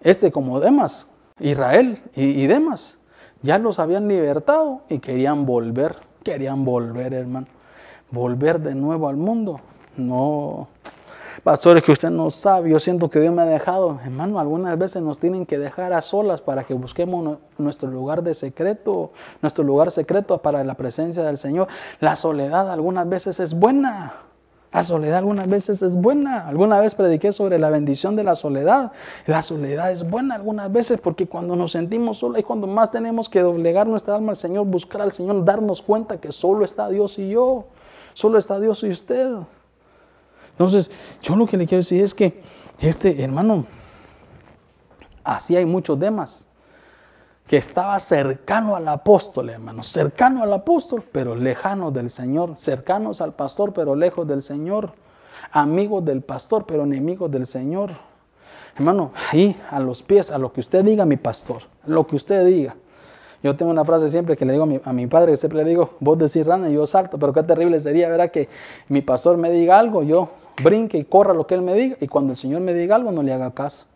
este como Demas, Israel y, y Demas, ya los habían libertado y querían volver querían volver, hermano. Volver de nuevo al mundo. No. Pastores, que usted no sabe, yo siento que Dios me ha dejado. Hermano, algunas veces nos tienen que dejar a solas para que busquemos nuestro lugar de secreto, nuestro lugar secreto para la presencia del Señor. La soledad algunas veces es buena. La soledad algunas veces es buena. Alguna vez prediqué sobre la bendición de la soledad. La soledad es buena algunas veces porque cuando nos sentimos solos es cuando más tenemos que doblegar nuestra alma al Señor, buscar al Señor, darnos cuenta que solo está Dios y yo. Solo está Dios y usted. Entonces, yo lo que le quiero decir es que este hermano, así hay muchos temas que estaba cercano al apóstol, hermano, cercano al apóstol, pero lejano del Señor, cercanos al pastor, pero lejos del Señor, amigos del pastor, pero enemigos del Señor. Hermano, ahí a los pies, a lo que usted diga, mi pastor, lo que usted diga. Yo tengo una frase siempre que le digo a mi, padre, que siempre le digo, vos decís rana y yo salto, pero qué terrible sería, ¿verdad? Que mi pastor me diga algo, yo brinque y corra lo que él me diga, y cuando el Señor me diga algo, no le haga caso.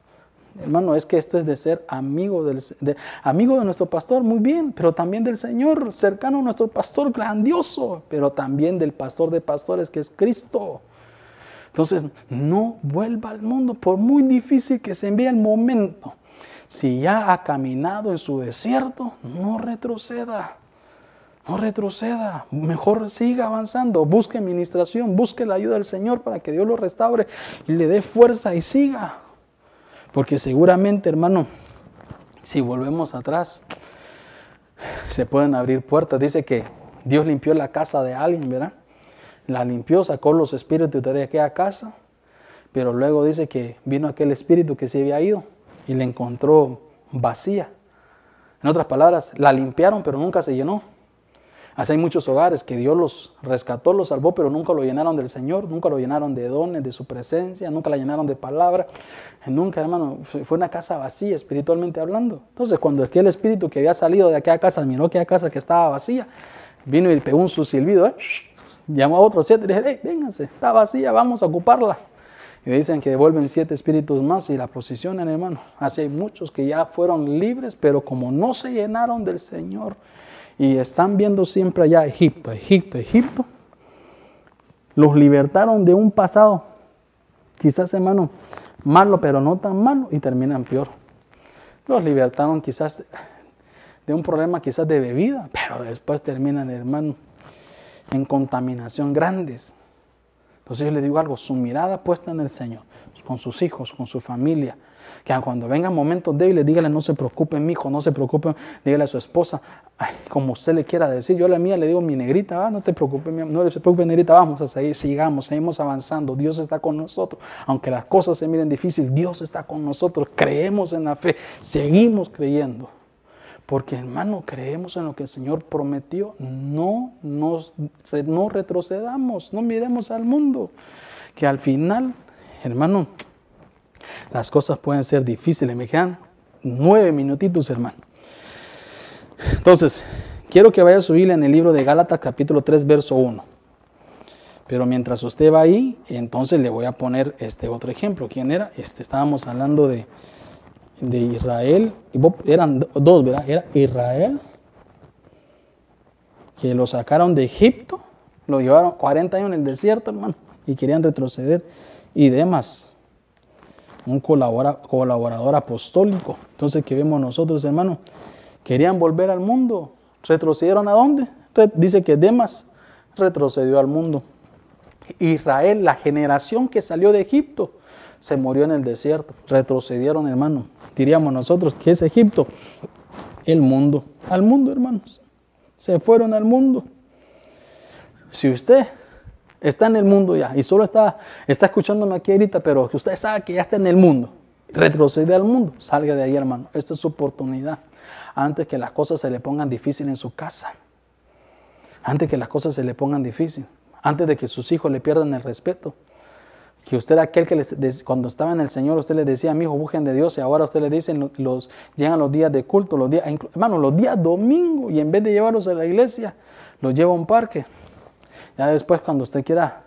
Hermano, es que esto es de ser amigo, del, de, amigo de nuestro pastor, muy bien, pero también del Señor, cercano a nuestro pastor, grandioso, pero también del pastor de pastores que es Cristo. Entonces, no vuelva al mundo, por muy difícil que se envíe el momento. Si ya ha caminado en su desierto, no retroceda. No retroceda, mejor siga avanzando, busque administración, busque la ayuda del Señor para que Dios lo restaure y le dé fuerza y siga. Porque seguramente, hermano, si volvemos atrás, se pueden abrir puertas. Dice que Dios limpió la casa de alguien, ¿verdad? La limpió, sacó los espíritus de aquella casa, pero luego dice que vino aquel espíritu que se había ido y le encontró vacía. En otras palabras, la limpiaron, pero nunca se llenó. Así hay muchos hogares que Dios los rescató, los salvó, pero nunca lo llenaron del Señor, nunca lo llenaron de dones, de su presencia, nunca la llenaron de palabra. Nunca, hermano, fue una casa vacía espiritualmente hablando. Entonces, cuando aquel espíritu que había salido de aquella casa miró aquella casa que estaba vacía, vino y pegó un su silbido, ¿eh? llamó a otros siete y dije, hey, vénganse, está vacía, vamos a ocuparla. Y dicen que devuelven siete espíritus más y la posicionan, hermano. Así hay muchos que ya fueron libres, pero como no se llenaron del Señor, y están viendo siempre allá Egipto, Egipto, Egipto, los libertaron de un pasado, quizás hermano, malo, pero no tan malo, y terminan peor. Los libertaron quizás de un problema quizás de bebida, pero después terminan, hermano, en contaminación grandes. Entonces yo le digo algo, su mirada puesta en el Señor, con sus hijos, con su familia, que cuando vengan momentos débiles, dígale, no se preocupe, mi hijo, no se preocupe, dígale a su esposa, como usted le quiera decir. Yo a la mía le digo, mi negrita, ah, no te preocupes, no se preocupe, negrita, vamos a seguir, sigamos, seguimos avanzando. Dios está con nosotros. Aunque las cosas se miren difíciles, Dios está con nosotros. Creemos en la fe, seguimos creyendo. Porque hermano, creemos en lo que el Señor prometió. No, nos, no retrocedamos, no miremos al mundo. Que al final, hermano, las cosas pueden ser difíciles. Me quedan nueve minutitos, hermano. Entonces, quiero que vaya a subirle en el libro de Gálatas capítulo 3, verso 1. Pero mientras usted va ahí, entonces le voy a poner este otro ejemplo. ¿Quién era? Este, estábamos hablando de, de Israel. Eran dos, ¿verdad? Era Israel, que lo sacaron de Egipto, lo llevaron 40 años en el desierto, hermano, y querían retroceder. Y demás, un colaborador apostólico. Entonces, ¿qué vemos nosotros, hermano? Querían volver al mundo. ¿Retrocedieron a dónde? Dice que Demas retrocedió al mundo. Israel, la generación que salió de Egipto, se murió en el desierto. Retrocedieron, hermano. Diríamos nosotros que es Egipto. El mundo. Al mundo, hermanos. Se fueron al mundo. Si usted está en el mundo ya y solo está, está escuchándome aquí ahorita, pero que usted sabe que ya está en el mundo, retrocede al mundo, salga de ahí, hermano. Esta es su oportunidad. Antes que las cosas se le pongan difícil en su casa. Antes que las cosas se le pongan difícil antes de que sus hijos le pierdan el respeto. Que usted aquel que cuando estaba en el Señor, usted le decía, mi hijo, busquen de Dios, y ahora usted le dicen, los, llegan los días de culto, los días, hermano, los días domingo, y en vez de llevarlos a la iglesia, los lleva a un parque. Ya después, cuando usted quiera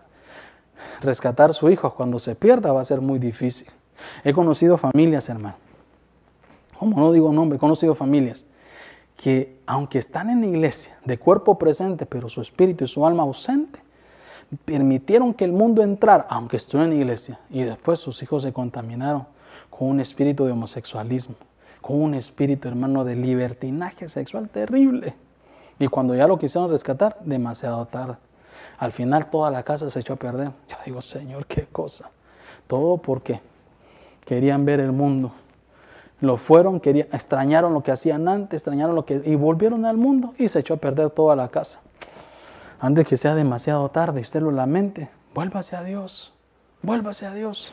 rescatar a su hijo, cuando se pierda, va a ser muy difícil. He conocido familias, hermano. Como no digo nombre, he conocido familias que, aunque están en la iglesia, de cuerpo presente, pero su espíritu y su alma ausente, permitieron que el mundo entrara, aunque estuvo en la iglesia, y después sus hijos se contaminaron con un espíritu de homosexualismo, con un espíritu, hermano, de libertinaje sexual terrible. Y cuando ya lo quisieron rescatar, demasiado tarde. Al final toda la casa se echó a perder. Yo digo, Señor, qué cosa. Todo porque querían ver el mundo. Lo fueron, querían, extrañaron lo que hacían antes, extrañaron lo que... y volvieron al mundo y se echó a perder toda la casa antes que sea demasiado tarde y usted lo lamente, vuélvase a Dios, vuélvase a Dios.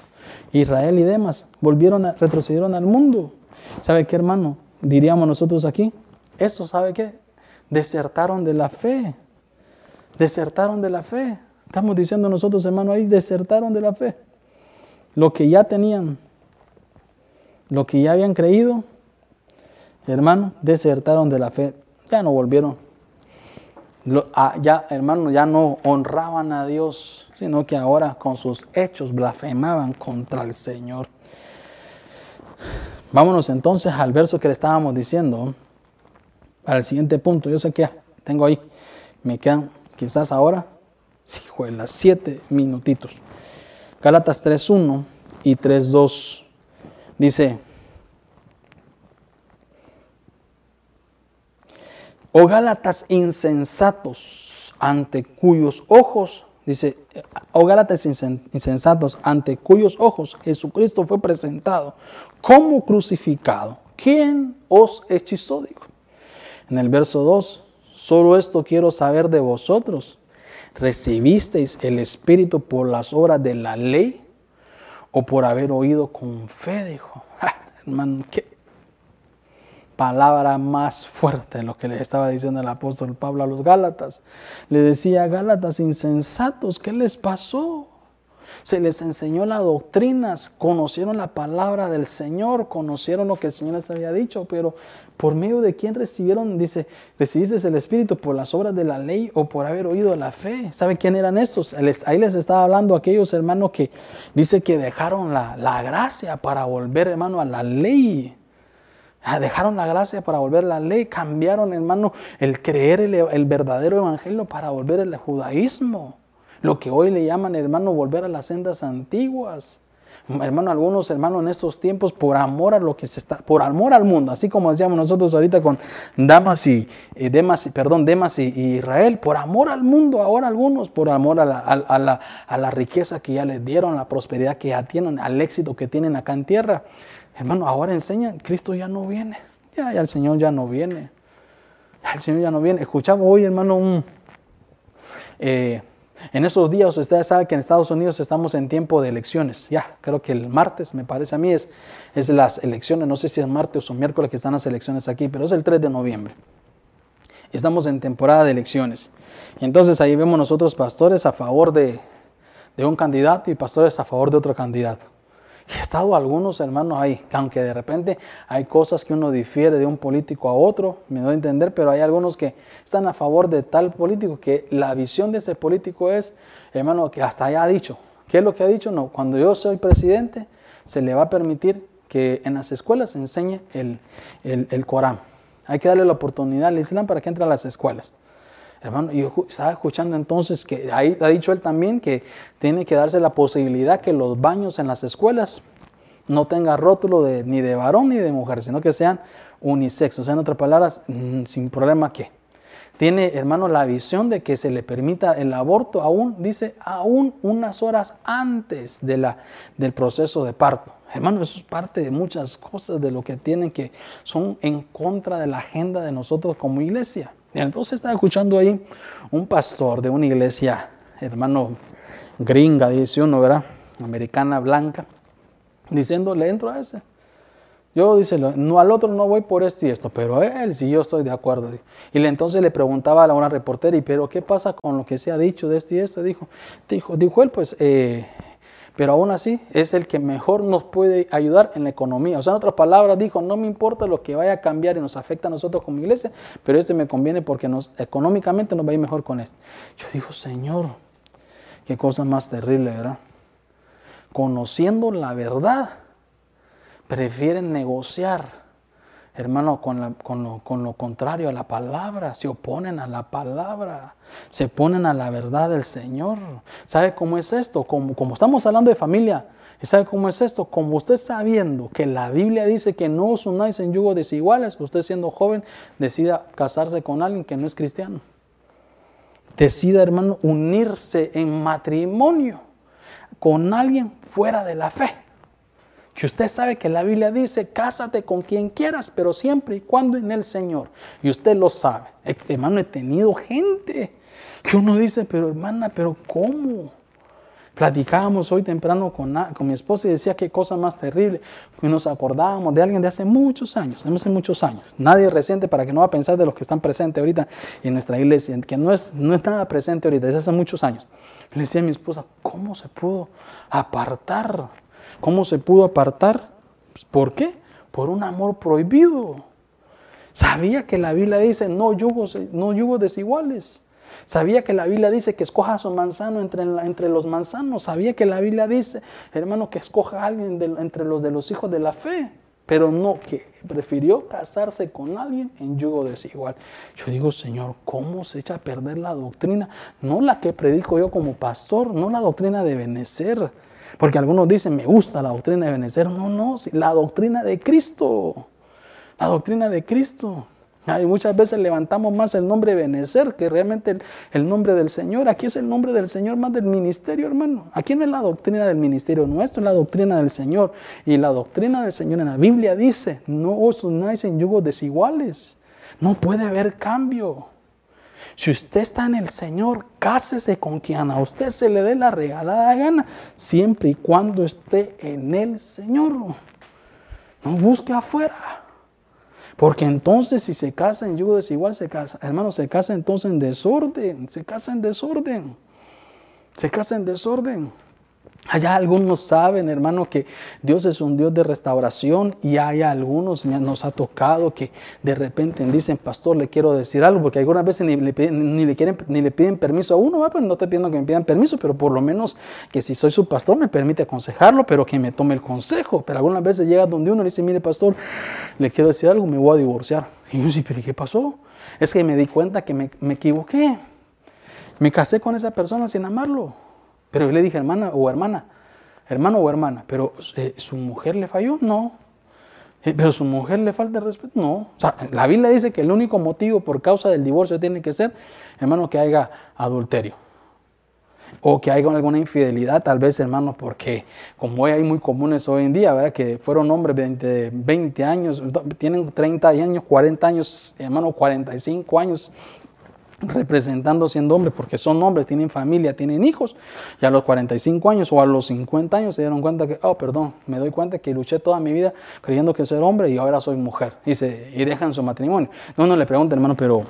Israel y demás volvieron a, retrocedieron al mundo. ¿Sabe qué, hermano? Diríamos nosotros aquí, eso, ¿sabe qué? Desertaron de la fe. Desertaron de la fe. Estamos diciendo nosotros, hermano, ahí desertaron de la fe. Lo que ya tenían, lo que ya habían creído, hermano, desertaron de la fe. Ya no volvieron Ah, ya, hermano, ya no honraban a Dios, sino que ahora con sus hechos blasfemaban contra el Señor. Vámonos entonces al verso que le estábamos diciendo, al siguiente punto. Yo sé que tengo ahí, me quedan quizás ahora, de las siete minutitos. Gálatas 3.1 y 3.2 dice, O Gálatas insensatos ante cuyos ojos, dice, o Gálatas insensatos ante cuyos ojos Jesucristo fue presentado como crucificado. ¿Quién os hechizó? Dijo. En el verso 2, solo esto quiero saber de vosotros. ¿Recibisteis el Espíritu por las obras de la ley o por haber oído con fe? Dijo. hermano, qué palabra más fuerte lo que le estaba diciendo el apóstol Pablo a los Gálatas. Le decía, Gálatas insensatos, ¿qué les pasó? Se les enseñó las doctrinas, conocieron la palabra del Señor, conocieron lo que el Señor les había dicho, pero por medio de quién recibieron, dice, recibiste el Espíritu por las obras de la ley o por haber oído la fe. ¿Sabe quién eran estos? Ahí les estaba hablando aquellos hermanos que dice que dejaron la, la gracia para volver, hermano, a la ley. Ah, dejaron la gracia para volver la ley, cambiaron, hermano, el creer el, verdadero evangelio para volver el judaísmo. Lo que hoy le llaman, hermano, volver a las sendas antiguas. Hermano, algunos hermanos en estos tiempos, por amor a lo que se está, por amor al mundo, así como decíamos nosotros ahorita con Damas y, eh, Demas, perdón, Demas y, Israel, por amor al mundo, ahora algunos, por amor a la, a la riqueza que ya les dieron, la prosperidad que ya tienen, al éxito que tienen acá en tierra. Hermano, ahora enseñan, Cristo ya no viene. Ya, el Señor ya no viene. Ya el Señor ya no viene. Escuchamos hoy, hermano, eh, en esos días, ustedes saben que en Estados Unidos estamos en tiempo de elecciones. Ya, creo que el martes, me parece a mí, es, es las elecciones. No sé si es martes o miércoles que están las elecciones aquí, pero es el 3 de noviembre. Estamos en temporada de elecciones. Y entonces ahí vemos nosotros pastores a favor de, de un candidato y pastores a favor de otro candidato. He estado algunos hermanos ahí, que aunque de repente hay cosas que uno difiere de un político a otro, me doy a entender, pero hay algunos que están a favor de tal político, que la visión de ese político es, hermano, que hasta ya ha dicho. ¿Qué es lo que ha dicho? No, cuando yo soy presidente, se le va a permitir que en las escuelas se enseñe el, el Corán. Hay que darle la oportunidad al Islam para que entre a las escuelas. Hermano, yo estaba escuchando entonces que ahí ha dicho él también que tiene que darse la posibilidad que los baños en las escuelas no tengan rótulo de, ni de varón ni de mujer, sino que sean unisex. O sea, en otras palabras, sin problema que. Tiene, hermano, la visión de que se le permita el aborto aún, dice, aún unas horas antes de la, del proceso de parto. Hermano, eso es parte de muchas cosas de lo que tienen que son en contra de la agenda de nosotros como iglesia. Entonces estaba escuchando ahí un pastor de una iglesia, hermano, gringa, dice uno, ¿verdad? Americana, blanca, diciéndole, entro a ese. Yo, dice, no al otro no voy por esto y esto, pero él sí yo estoy de acuerdo. Y entonces le preguntaba a una reportera, ¿y pero qué pasa con lo que se ha dicho de esto y esto? Dijo, dijo, dijo él, pues eh, pero aún así es el que mejor nos puede ayudar en la economía. O sea, en otras palabras, dijo, no me importa lo que vaya a cambiar y nos afecta a nosotros como iglesia, pero este me conviene porque nos, económicamente nos va a ir mejor con este. Yo digo, Señor, qué cosa más terrible, ¿verdad? Conociendo la verdad, prefieren negociar hermano, con, lo, contrario a la palabra, se oponen a la palabra, se oponen a la verdad del Señor. ¿Sabe cómo es esto? Como, como estamos hablando de familia, ¿sabe cómo es esto? Como usted sabiendo que la Biblia dice que no os unáis en yugo desiguales, usted siendo joven decida casarse con alguien que no es cristiano. Decida, hermano, unirse en matrimonio con alguien fuera de la fe. Que usted sabe que la Biblia dice, cásate con quien quieras, pero siempre y cuando en el Señor. Y usted lo sabe. Eh, hermano, he tenido gente que uno dice, pero hermana, pero ¿cómo? Platicábamos hoy temprano con, con mi esposa y decía qué cosa más terrible. Y nos acordábamos de alguien de hace muchos años, de hace muchos años. Nadie reciente para que no va a pensar de los que están presentes ahorita en nuestra iglesia, que no es, no es nada presente ahorita, desde hace muchos años. Le decía a mi esposa, ¿cómo se pudo apartar ¿Cómo se pudo apartar? Pues, ¿Por qué? Por un amor prohibido. Sabía que la Biblia dice no yugos, no yugos desiguales. Sabía que la Biblia dice que escoja su manzano entre, entre, los manzanos. Sabía que la Biblia dice, hermano, que escoja a alguien entre los de los hijos de la fe. Pero no, que prefirió casarse con alguien en yugo desigual. Yo digo, Señor, ¿cómo se echa a perder la doctrina? No la que predico yo como pastor, no la doctrina de Benecer porque algunos dicen, me gusta la doctrina de Benecer. No, no, la doctrina de Cristo. La doctrina de Cristo. Muchas veces levantamos más el nombre de Benecer que realmente el, nombre del Señor. Aquí es el nombre del Señor más del ministerio, hermano. Aquí no es la doctrina del ministerio nuestro, es la doctrina del Señor. Y la doctrina del Señor en la Biblia dice, no os unáis en yugos desiguales. No puede haber cambio. Si usted está en el Señor, cásese con quien a usted se le dé la regalada gana, siempre y cuando esté en el Señor. No busque afuera. Porque entonces si se casa en yugo desigual, se casa, hermano, se casa entonces en desorden, se casa en desorden, se casa en desorden. Allá algunos saben, hermano, que Dios es un Dios de restauración y hay algunos, nos ha tocado que de repente dicen, pastor, le quiero decir algo, porque algunas veces ni le, le, quieren, ni le piden permiso a uno, pues no estoy pidiendo que me pidan permiso, pero por lo menos que si soy su pastor me permite aconsejarlo, pero que me tome el consejo. Pero algunas veces llega donde uno le dice, mire, pastor, le quiero decir algo, me voy a divorciar. Y yo dice, pero ¿qué pasó? Es que me di cuenta que me equivoqué. Me casé con esa persona sin amarlo. Pero yo le dije, hermana o hermana, hermano o hermana, pero eh, su mujer le falló, no. Eh, pero su mujer le falta respeto, no. O sea, la Biblia dice que el único motivo por causa del divorcio tiene que ser, hermano, que haya adulterio. O que haya alguna infidelidad, tal vez, hermano, porque como hay muy comunes hoy en día, ¿verdad? Que fueron hombres de 20 años, tienen 30 años, 40 años, hermano, 45 años representando siendo hombres, porque son hombres, tienen familia, tienen hijos, y a los 45 años o a los 50 años se dieron cuenta que, oh, perdón, me doy cuenta que luché toda mi vida creyendo que soy hombre y ahora soy mujer, y, se, y dejan su matrimonio. Uno le pregunta, hermano, pero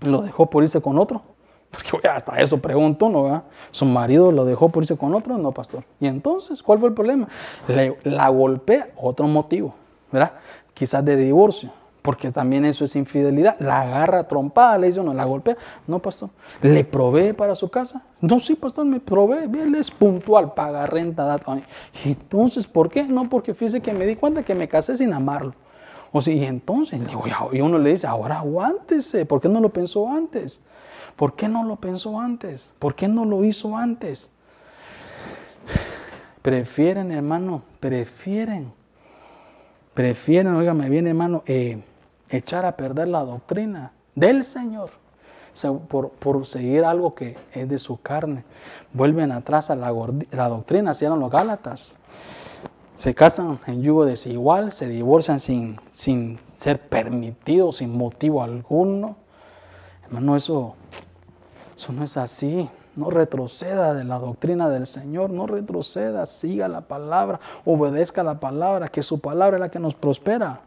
¿lo dejó por irse con otro? Porque hasta eso pregunto, ¿no? ¿verdad? ¿Su marido lo dejó por irse con otro? No, pastor. ¿Y entonces cuál fue el problema? Le, la golpea, otro motivo, ¿verdad? Quizás de divorcio, porque también eso es infidelidad. La agarra trompada, le dice no, la golpea. No, pastor. ¿Le provee para su casa? No, sí, pastor, me provee. Él es puntual, paga renta, da. ¿Y entonces por qué? No, porque fíjese que me di cuenta que me casé sin amarlo. O sea, y entonces, y uno le dice, ahora aguántese, ¿por qué no lo pensó antes? ¿Por qué no lo pensó antes? ¿Por qué no lo hizo antes? Prefieren, hermano, prefieren, prefieren, oígame bien, hermano, eh, echar a perder la doctrina del Señor por, por, seguir algo que es de su carne. Vuelven atrás a la, doctrina, así eran los Gálatas. Se casan en yugo desigual, se divorcian sin, sin ser permitidos, sin motivo alguno. Hermano, eso eso no es así. No retroceda de la doctrina del Señor, no retroceda, siga la palabra, obedezca la palabra, que su palabra es la que nos prospera.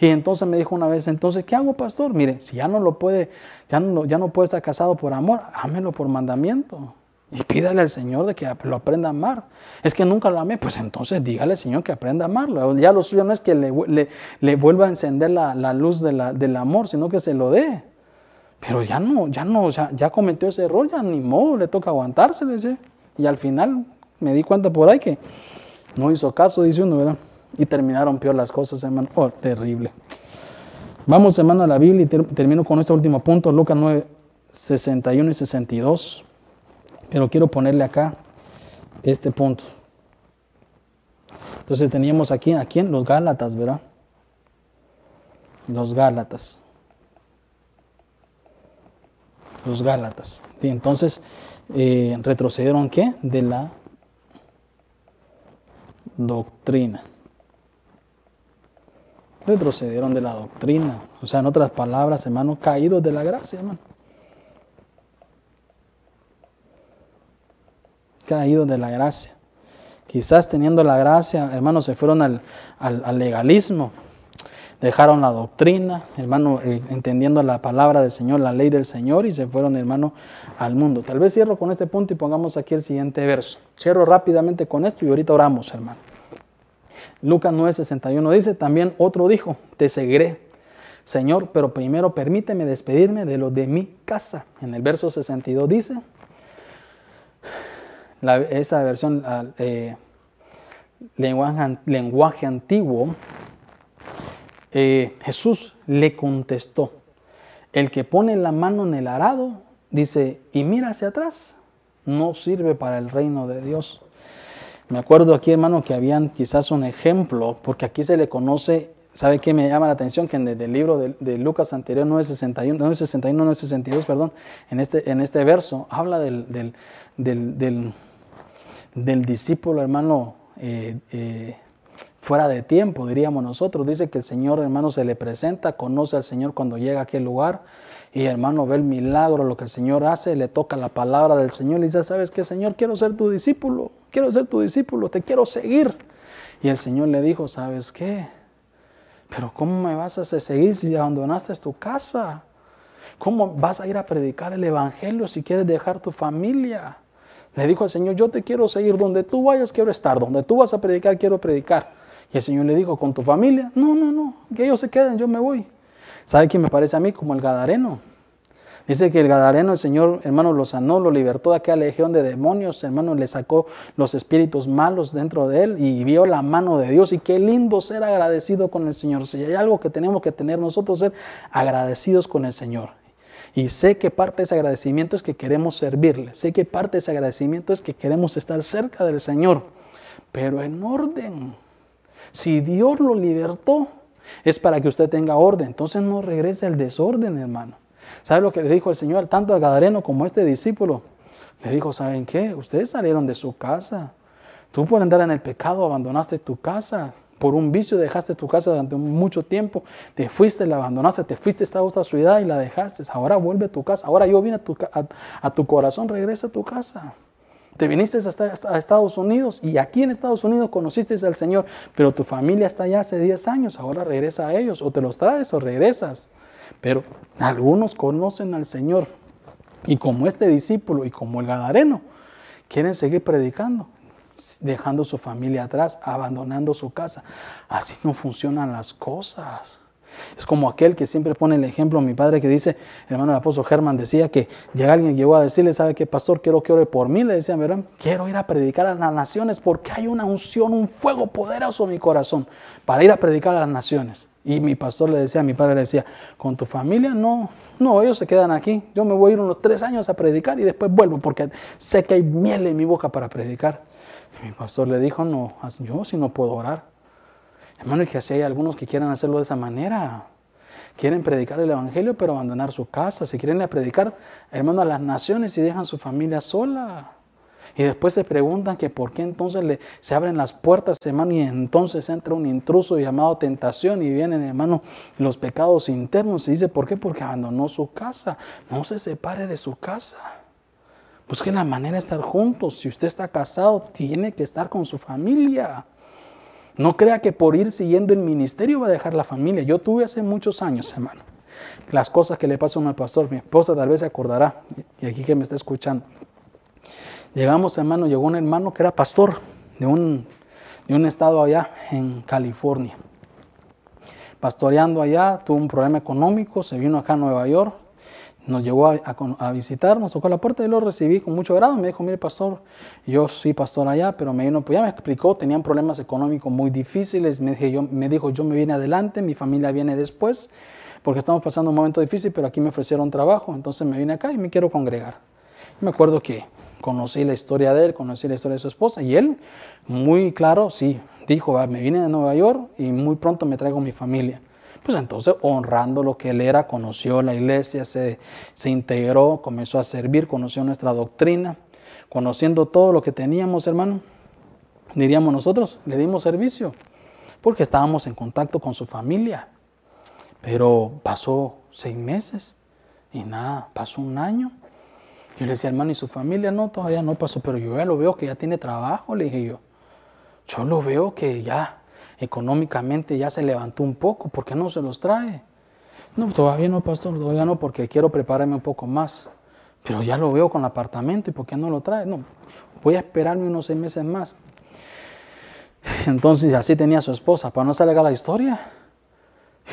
Y entonces me dijo una vez, entonces, ¿qué hago, pastor? Mire, si ya no lo puede, ya no, ya no puede estar casado por amor, ámelo por mandamiento. Y pídale al Señor de que lo aprenda a amar. Es que nunca lo amé, pues entonces dígale al Señor que aprenda a amarlo. Ya lo suyo no es que le, le, vuelva a encender la, la luz la, del amor, sino que se lo dé. Pero ya no, ya no, ya, ya cometió ese error, ya ni modo, le toca aguantarse, dice. Y al final me di cuenta por ahí que no hizo caso, dice uno, ¿verdad? Y terminaron peor las cosas, hermano. Oh, terrible. Vamos, hermano, a la Biblia y termino con este último punto, Lucas 9, 61 y 62. Pero quiero ponerle acá este punto. Entonces teníamos aquí, aquí en los Gálatas, ¿verdad? Los Gálatas los Gálatas. Y entonces eh, retrocedieron qué? De la doctrina. Retrocedieron de la doctrina. O sea, en otras palabras, hermano, caídos de la gracia, hermano. Caídos de la gracia. Quizás teniendo la gracia, hermano, se fueron al, al legalismo dejaron la doctrina, hermano, eh, entendiendo la palabra del Señor, la ley del Señor, y se fueron, hermano, al mundo. Tal vez cierro con este punto y pongamos aquí el siguiente verso. Cierro rápidamente con esto y ahorita oramos, hermano. Lucas 9:61 dice, también otro dijo, te seguiré, Señor, pero primero permíteme despedirme de lo de mi casa. En el verso 62 dice, esa versión, ah, eh, lenguaje, lenguaje antiguo, eh, Jesús le contestó, el que pone la mano en el arado, dice, y mira hacia atrás, no sirve para el reino de Dios. Me acuerdo aquí, hermano, que habían quizás un ejemplo, porque aquí se le conoce, ¿sabe qué me llama la atención? Que en el, libro de, Lucas anterior, 961, 961, 962, perdón, en este, en este verso, habla del, del, del, discípulo, hermano, eh, eh, fuera de tiempo, diríamos nosotros. Dice que el Señor, hermano, se le presenta, conoce al Señor cuando llega a aquel lugar y hermano ve el milagro, lo que el Señor hace, le toca la palabra del Señor y dice, ¿sabes qué, Señor? Quiero ser tu discípulo, quiero ser tu discípulo, te quiero seguir. Y el Señor le dijo, ¿sabes qué? Pero ¿cómo me vas a seguir si abandonaste tu casa? ¿Cómo vas a ir a predicar el Evangelio si quieres dejar tu familia? Le dijo al Señor, yo te quiero seguir, donde tú vayas quiero estar, donde tú vas a predicar quiero predicar. Y el Señor le dijo, ¿con tu familia? No, no, no, que ellos se queden, yo me voy. ¿Sabe quién me parece a mí? Como el Gadareno. Dice que el Gadareno, el Señor, hermano, lo sanó, lo libertó de aquella legión de demonios, hermano, le sacó los espíritus malos dentro de él y vio la mano de Dios. Y qué lindo ser agradecido con el Señor. Si hay algo que tenemos que tener nosotros, ser agradecidos con el Señor. Y sé que parte de ese agradecimiento es que queremos servirle. Sé que parte de ese agradecimiento es que queremos estar cerca del Señor, pero en orden. Si Dios lo libertó, es para que usted tenga orden. Entonces no regrese al desorden, hermano. ¿Sabe lo que le dijo el Señor tanto al Gadareno como a este discípulo? Le dijo, ¿saben qué? Ustedes salieron de su casa. Tú por andar en el pecado abandonaste tu casa. Por un vicio dejaste tu casa durante mucho tiempo. Te fuiste, la abandonaste, te fuiste a esta otra ciudad y la dejaste. Ahora vuelve a tu casa. Ahora yo vine a tu, a tu corazón, regresa a tu casa. Te viniste a Estados Unidos y aquí en Estados Unidos conociste al Señor, pero tu familia está allá hace 10 años, ahora regresa a ellos, o te los traes o regresas. Pero algunos conocen al Señor, Y como este discípulo y como el Gadareno, quieren seguir predicando, dejando su familia atrás, abandonando su casa. Así no funcionan las cosas. Es como aquel que siempre pone el ejemplo, mi padre que dice, hermano el apóstol Germán decía que llega alguien llegó a decirle, ¿sabe qué, pastor? Quiero que ore por mí. Le decía, ¿verdad? Quiero ir a predicar a las naciones porque hay una unción, un fuego poderoso en mi corazón para ir a predicar a las naciones. Y mi pastor le decía, mi padre le decía, con tu familia no, no, ellos se quedan aquí. Yo me voy a ir unos tres años a predicar y después vuelvo porque sé que hay miel en mi boca para predicar. Y mi pastor le dijo, no, yo si no puedo orar. Hermano, que así hay algunos que quieren hacerlo de esa manera. Quieren predicar el Evangelio, pero abandonar su casa. Se quieren a predicar, hermano, a las naciones y dejan su familia sola. Y después se preguntan que por qué entonces le, se abren las puertas, hermano, y entonces entra un intruso llamado tentación y vienen, hermano, los pecados internos. Y dice, ¿por qué? Porque abandonó su casa. No se separe de su casa. Busque la manera de estar juntos. Si usted está casado, tiene que estar con su familia. No crea que por ir siguiendo el ministerio va a dejar la familia. Yo tuve hace muchos años, hermano, las cosas que le pasó al pastor. Mi esposa tal vez se acordará, y aquí que me está escuchando. Llegamos, hermano, llegó un hermano que era pastor de un, de un estado allá en California. Pastoreando allá, tuvo un problema económico, se vino acá a Nueva York, nos llegó a, visitar, nos tocó la puerta y lo recibí con mucho grado. Me dijo, mire pastor, yo soy pastor allá, pero me vino, pues ya me explicó, tenían problemas económicos muy difíciles. Me dijo, yo me vine adelante, mi familia viene después, porque estamos pasando un momento difícil, pero aquí me ofrecieron trabajo, entonces me vine acá y me quiero congregar. Me acuerdo que conocí la historia de él, conocí la historia de su esposa y él, muy claro, sí, dijo, ah, me vine de Nueva York y muy pronto me traigo mi familia. Pues entonces, honrando lo que él era, conoció la iglesia, se, se integró, comenzó a servir, conoció nuestra doctrina, conociendo todo lo que teníamos, hermano, diríamos nosotros, le dimos servicio, porque estábamos en contacto con su familia. Pero pasó seis meses y nada, pasó un año. Yo le decía, hermano, ¿y su familia? No, todavía no pasó, pero yo ya lo veo que ya tiene trabajo, le dije yo. Yo lo veo que ya económicamente ya se levantó un poco, ¿por qué no se los trae? No, todavía no, pastor, todavía no, porque quiero prepararme un poco más. Pero ya lo veo con el apartamento, ¿y por qué no lo trae? No, voy a esperarme unos seis meses más. Entonces así tenía su esposa, para no salir a la historia.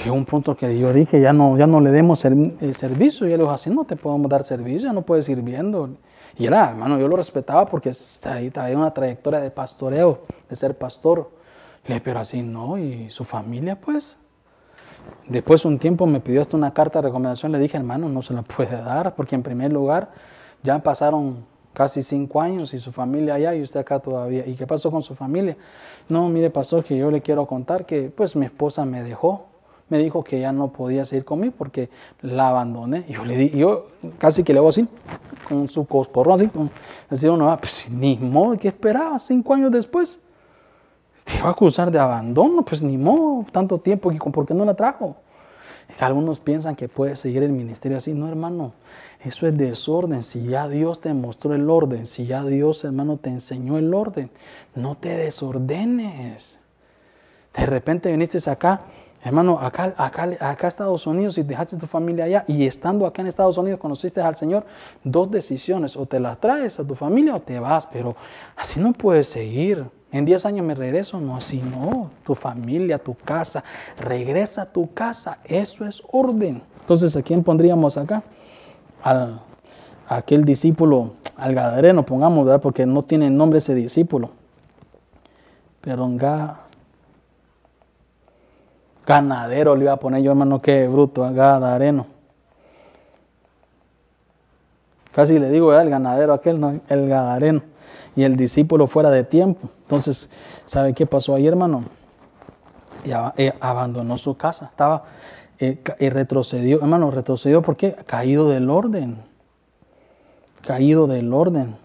Y un punto que yo dije, ya no, ya no le demos el, servicio. Y él dijo, así no te podemos dar servicio, ya no puedes ir viendo. Y era, hermano, yo lo respetaba porque traía una trayectoria de pastoreo, de ser pastor. Le dije, pero así no, y su familia pues. Después un tiempo me pidió hasta una carta de recomendación, le dije, hermano, no se la puede dar, porque en primer lugar ya pasaron casi cinco años y su familia allá y usted acá todavía. ¿Y qué pasó con su familia? No, mire, pastor, que yo le quiero contar que pues mi esposa me dejó. Me dijo que ya no podía seguir conmigo porque la abandoné. Yo le di, yo casi que le hago así, con su coscorro así, decía uno, ah, pues ni modo, ¿qué esperaba? Cinco años después. Te va a acusar de abandono, pues ni modo, tanto tiempo, ¿por qué no la trajo? Algunos piensan que puede seguir el ministerio así. No, hermano, eso es desorden. Si ya Dios te mostró el orden, si ya Dios, hermano, te enseñó el orden, no te desordenes. De repente viniste acá, hermano, acá, acá, acá a Estados Unidos y dejaste tu familia allá y estando acá en Estados Unidos conociste al Señor, dos decisiones, o te las traes a tu familia o te vas, pero así no puedes seguir. En 10 años me regreso, no, así no, tu familia, tu casa, regresa a tu casa, eso es orden. Entonces, ¿a quién pondríamos acá? Al, a aquel discípulo, al gadareno, pongamos, ¿verdad? Porque no tiene nombre ese discípulo. Pero ga, ganadero le iba a poner yo, hermano, qué bruto, gadareno. Casi le digo, ¿verdad? el ganadero aquel, el gadareno y el discípulo fuera de tiempo. Entonces, ¿sabe qué pasó ahí, hermano? Y eh, abandonó su casa, estaba eh, y retrocedió, hermano, retrocedió porque caído del orden, caído del orden.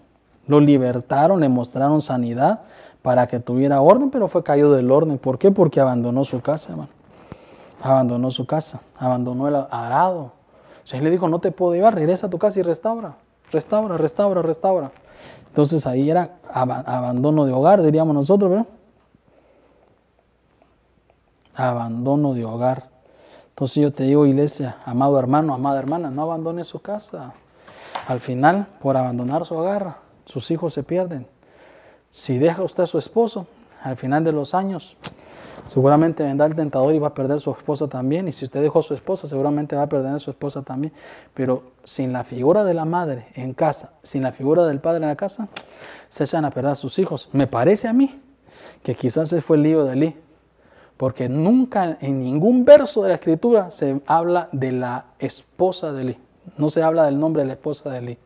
Lo libertaron, le mostraron sanidad para que tuviera orden, pero fue caído del orden. ¿Por qué? Porque abandonó su casa, hermano. Abandonó su casa, abandonó el arado. O sea, él le dijo, no te puedo llevar, regresa a tu casa y restaura, restaura, restaura, restaura. Entonces ahí era abandono de hogar, diríamos nosotros, ¿verdad? Abandono de hogar. Entonces yo te digo, iglesia, amado hermano, amada hermana, no abandone su casa. Al final, por abandonar su hogar, sus hijos se pierden. Si deja usted a su esposo, al final de los años, seguramente vendrá el tentador y va a perder su esposa también. Y si usted dejó a su esposa, seguramente va a perder a su esposa también. Pero sin la figura de la madre en casa, sin la figura del padre en la casa, se echan a perder a sus hijos. Me parece a mí que quizás ese fue el lío de Eli. Porque nunca en ningún verso de la escritura se habla de la esposa de Eli. No se habla del nombre de la esposa de Eli.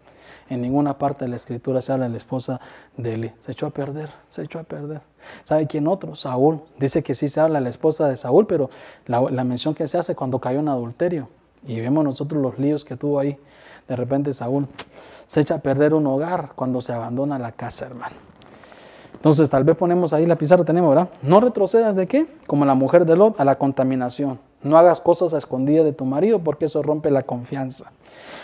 En ninguna parte de la escritura se habla de la esposa de Eli. Se echó a perder, se echó a perder. ¿Sabe quién otro? Saúl. Dice que sí se habla la esposa de Saúl, pero la, mención que se hace cuando cayó en adulterio. Y vemos nosotros los líos que tuvo ahí. De repente Saúl se echa a perder un hogar cuando se abandona la casa, hermano. Entonces tal vez ponemos ahí la pizarra, tenemos, ¿verdad? No retrocedas de qué? Como la mujer de Lot, a la contaminación. No hagas cosas a escondidas de tu marido porque eso rompe la confianza.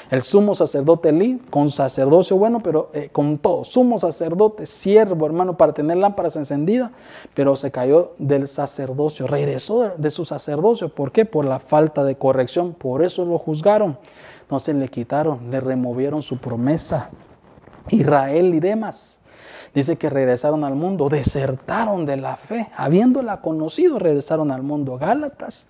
El sumo sacerdote Elí, con sacerdocio bueno, pero eh, con todo. Sumo sacerdote, siervo, hermano, para tener lámparas encendidas, pero se cayó del sacerdocio. Regresó de, su sacerdocio. ¿Por qué? Por la falta de corrección. Por eso lo juzgaron. Entonces le quitaron, le removieron su promesa. Israel y demás. Dice que regresaron al mundo, desertaron de la fe, habiéndola conocido, regresaron al mundo. Gálatas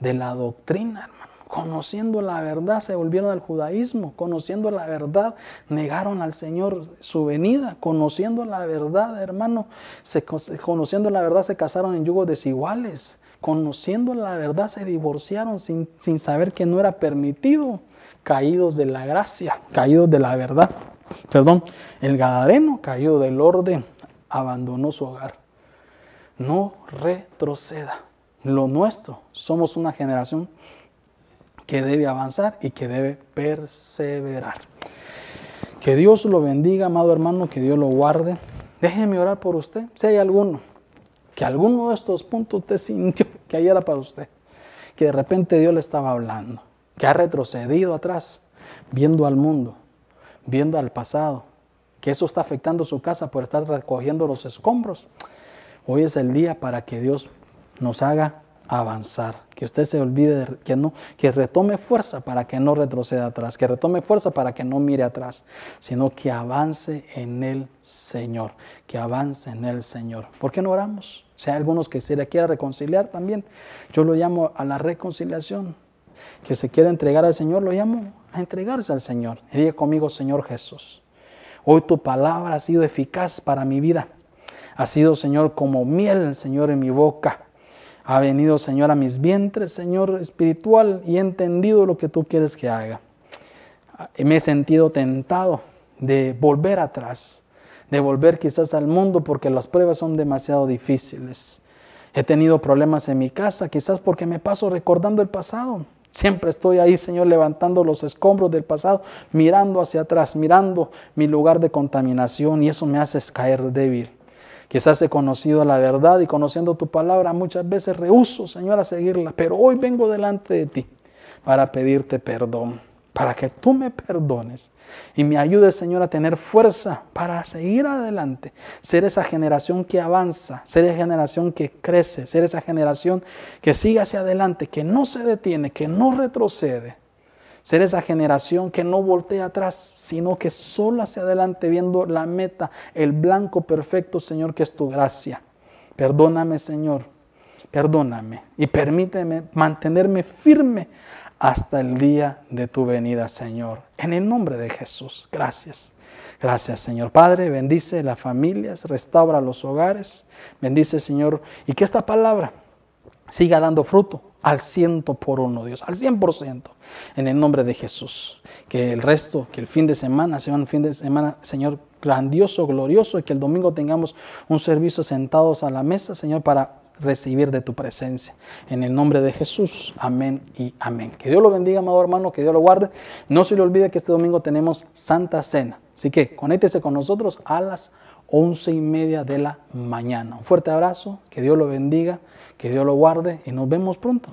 de la doctrina, hermano. Conociendo la verdad se volvieron al judaísmo, conociendo la verdad negaron al Señor su venida, conociendo la verdad, hermano, se, conociendo la verdad se casaron en yugos desiguales, conociendo la verdad se divorciaron sin, sin saber que no era permitido, caídos de la gracia, caídos de la verdad. Perdón, el Gadareno, caído del orden, abandonó su hogar. No retroceda lo nuestro. Somos una generación que debe avanzar y que debe perseverar. Que Dios lo bendiga, amado hermano, que Dios lo guarde. Déjeme orar por usted. Si hay alguno, que alguno de estos puntos usted sintió que ahí era para usted, que de repente Dios le estaba hablando, que ha retrocedido atrás, viendo al mundo, viendo al pasado, que eso está afectando su casa por estar recogiendo los escombros. Hoy es el día para que Dios nos haga avanzar, que usted se olvide, de, que, no, que retome fuerza para que no retroceda atrás, que retome fuerza para que no mire atrás, sino que avance en el Señor, que avance en el Señor. ¿Por qué no oramos? Si hay algunos que se le quiera reconciliar también, yo lo llamo a la reconciliación. Que se quiera entregar al Señor, lo llamo a entregarse al Señor. Y diga conmigo, Señor Jesús, hoy tu palabra ha sido eficaz para mi vida. Ha sido, Señor, como miel, Señor, en mi boca ha venido, Señor, a mis vientres, Señor espiritual, y he entendido lo que tú quieres que haga. Me he sentido tentado de volver atrás, de volver quizás al mundo porque las pruebas son demasiado difíciles. He tenido problemas en mi casa, quizás porque me paso recordando el pasado. Siempre estoy ahí, Señor, levantando los escombros del pasado, mirando hacia atrás, mirando mi lugar de contaminación y eso me hace caer débil. Quizás he conocido la verdad y conociendo tu palabra muchas veces rehuso, Señor, a seguirla, pero hoy vengo delante de ti para pedirte perdón, para que tú me perdones y me ayudes, Señor, a tener fuerza para seguir adelante, ser esa generación que avanza, ser esa generación que crece, ser esa generación que sigue hacia adelante, que no se detiene, que no retrocede ser esa generación que no voltea atrás, sino que solo hacia adelante viendo la meta, el blanco perfecto, Señor, que es tu gracia. Perdóname, Señor, perdóname y permíteme mantenerme firme hasta el día de tu venida, Señor. En el nombre de Jesús, gracias. Gracias, Señor. Padre, bendice las familias, restaura los hogares. Bendice, Señor, y que esta palabra siga dando fruto al ciento por uno, Dios, al cien por ciento, en el nombre de Jesús. Que el resto, que el fin de semana sea un fin de semana, Señor, grandioso, glorioso, y que el domingo tengamos un servicio sentados a la mesa, Señor, para recibir de tu presencia. En el nombre de Jesús, amén y amén. Que Dios lo bendiga, amado hermano, que Dios lo guarde. No se le olvide que este domingo tenemos Santa Cena. Así que conéctese con nosotros a las once y media de la mañana. Un fuerte abrazo, que Dios lo bendiga, que Dios lo guarde y nos vemos pronto.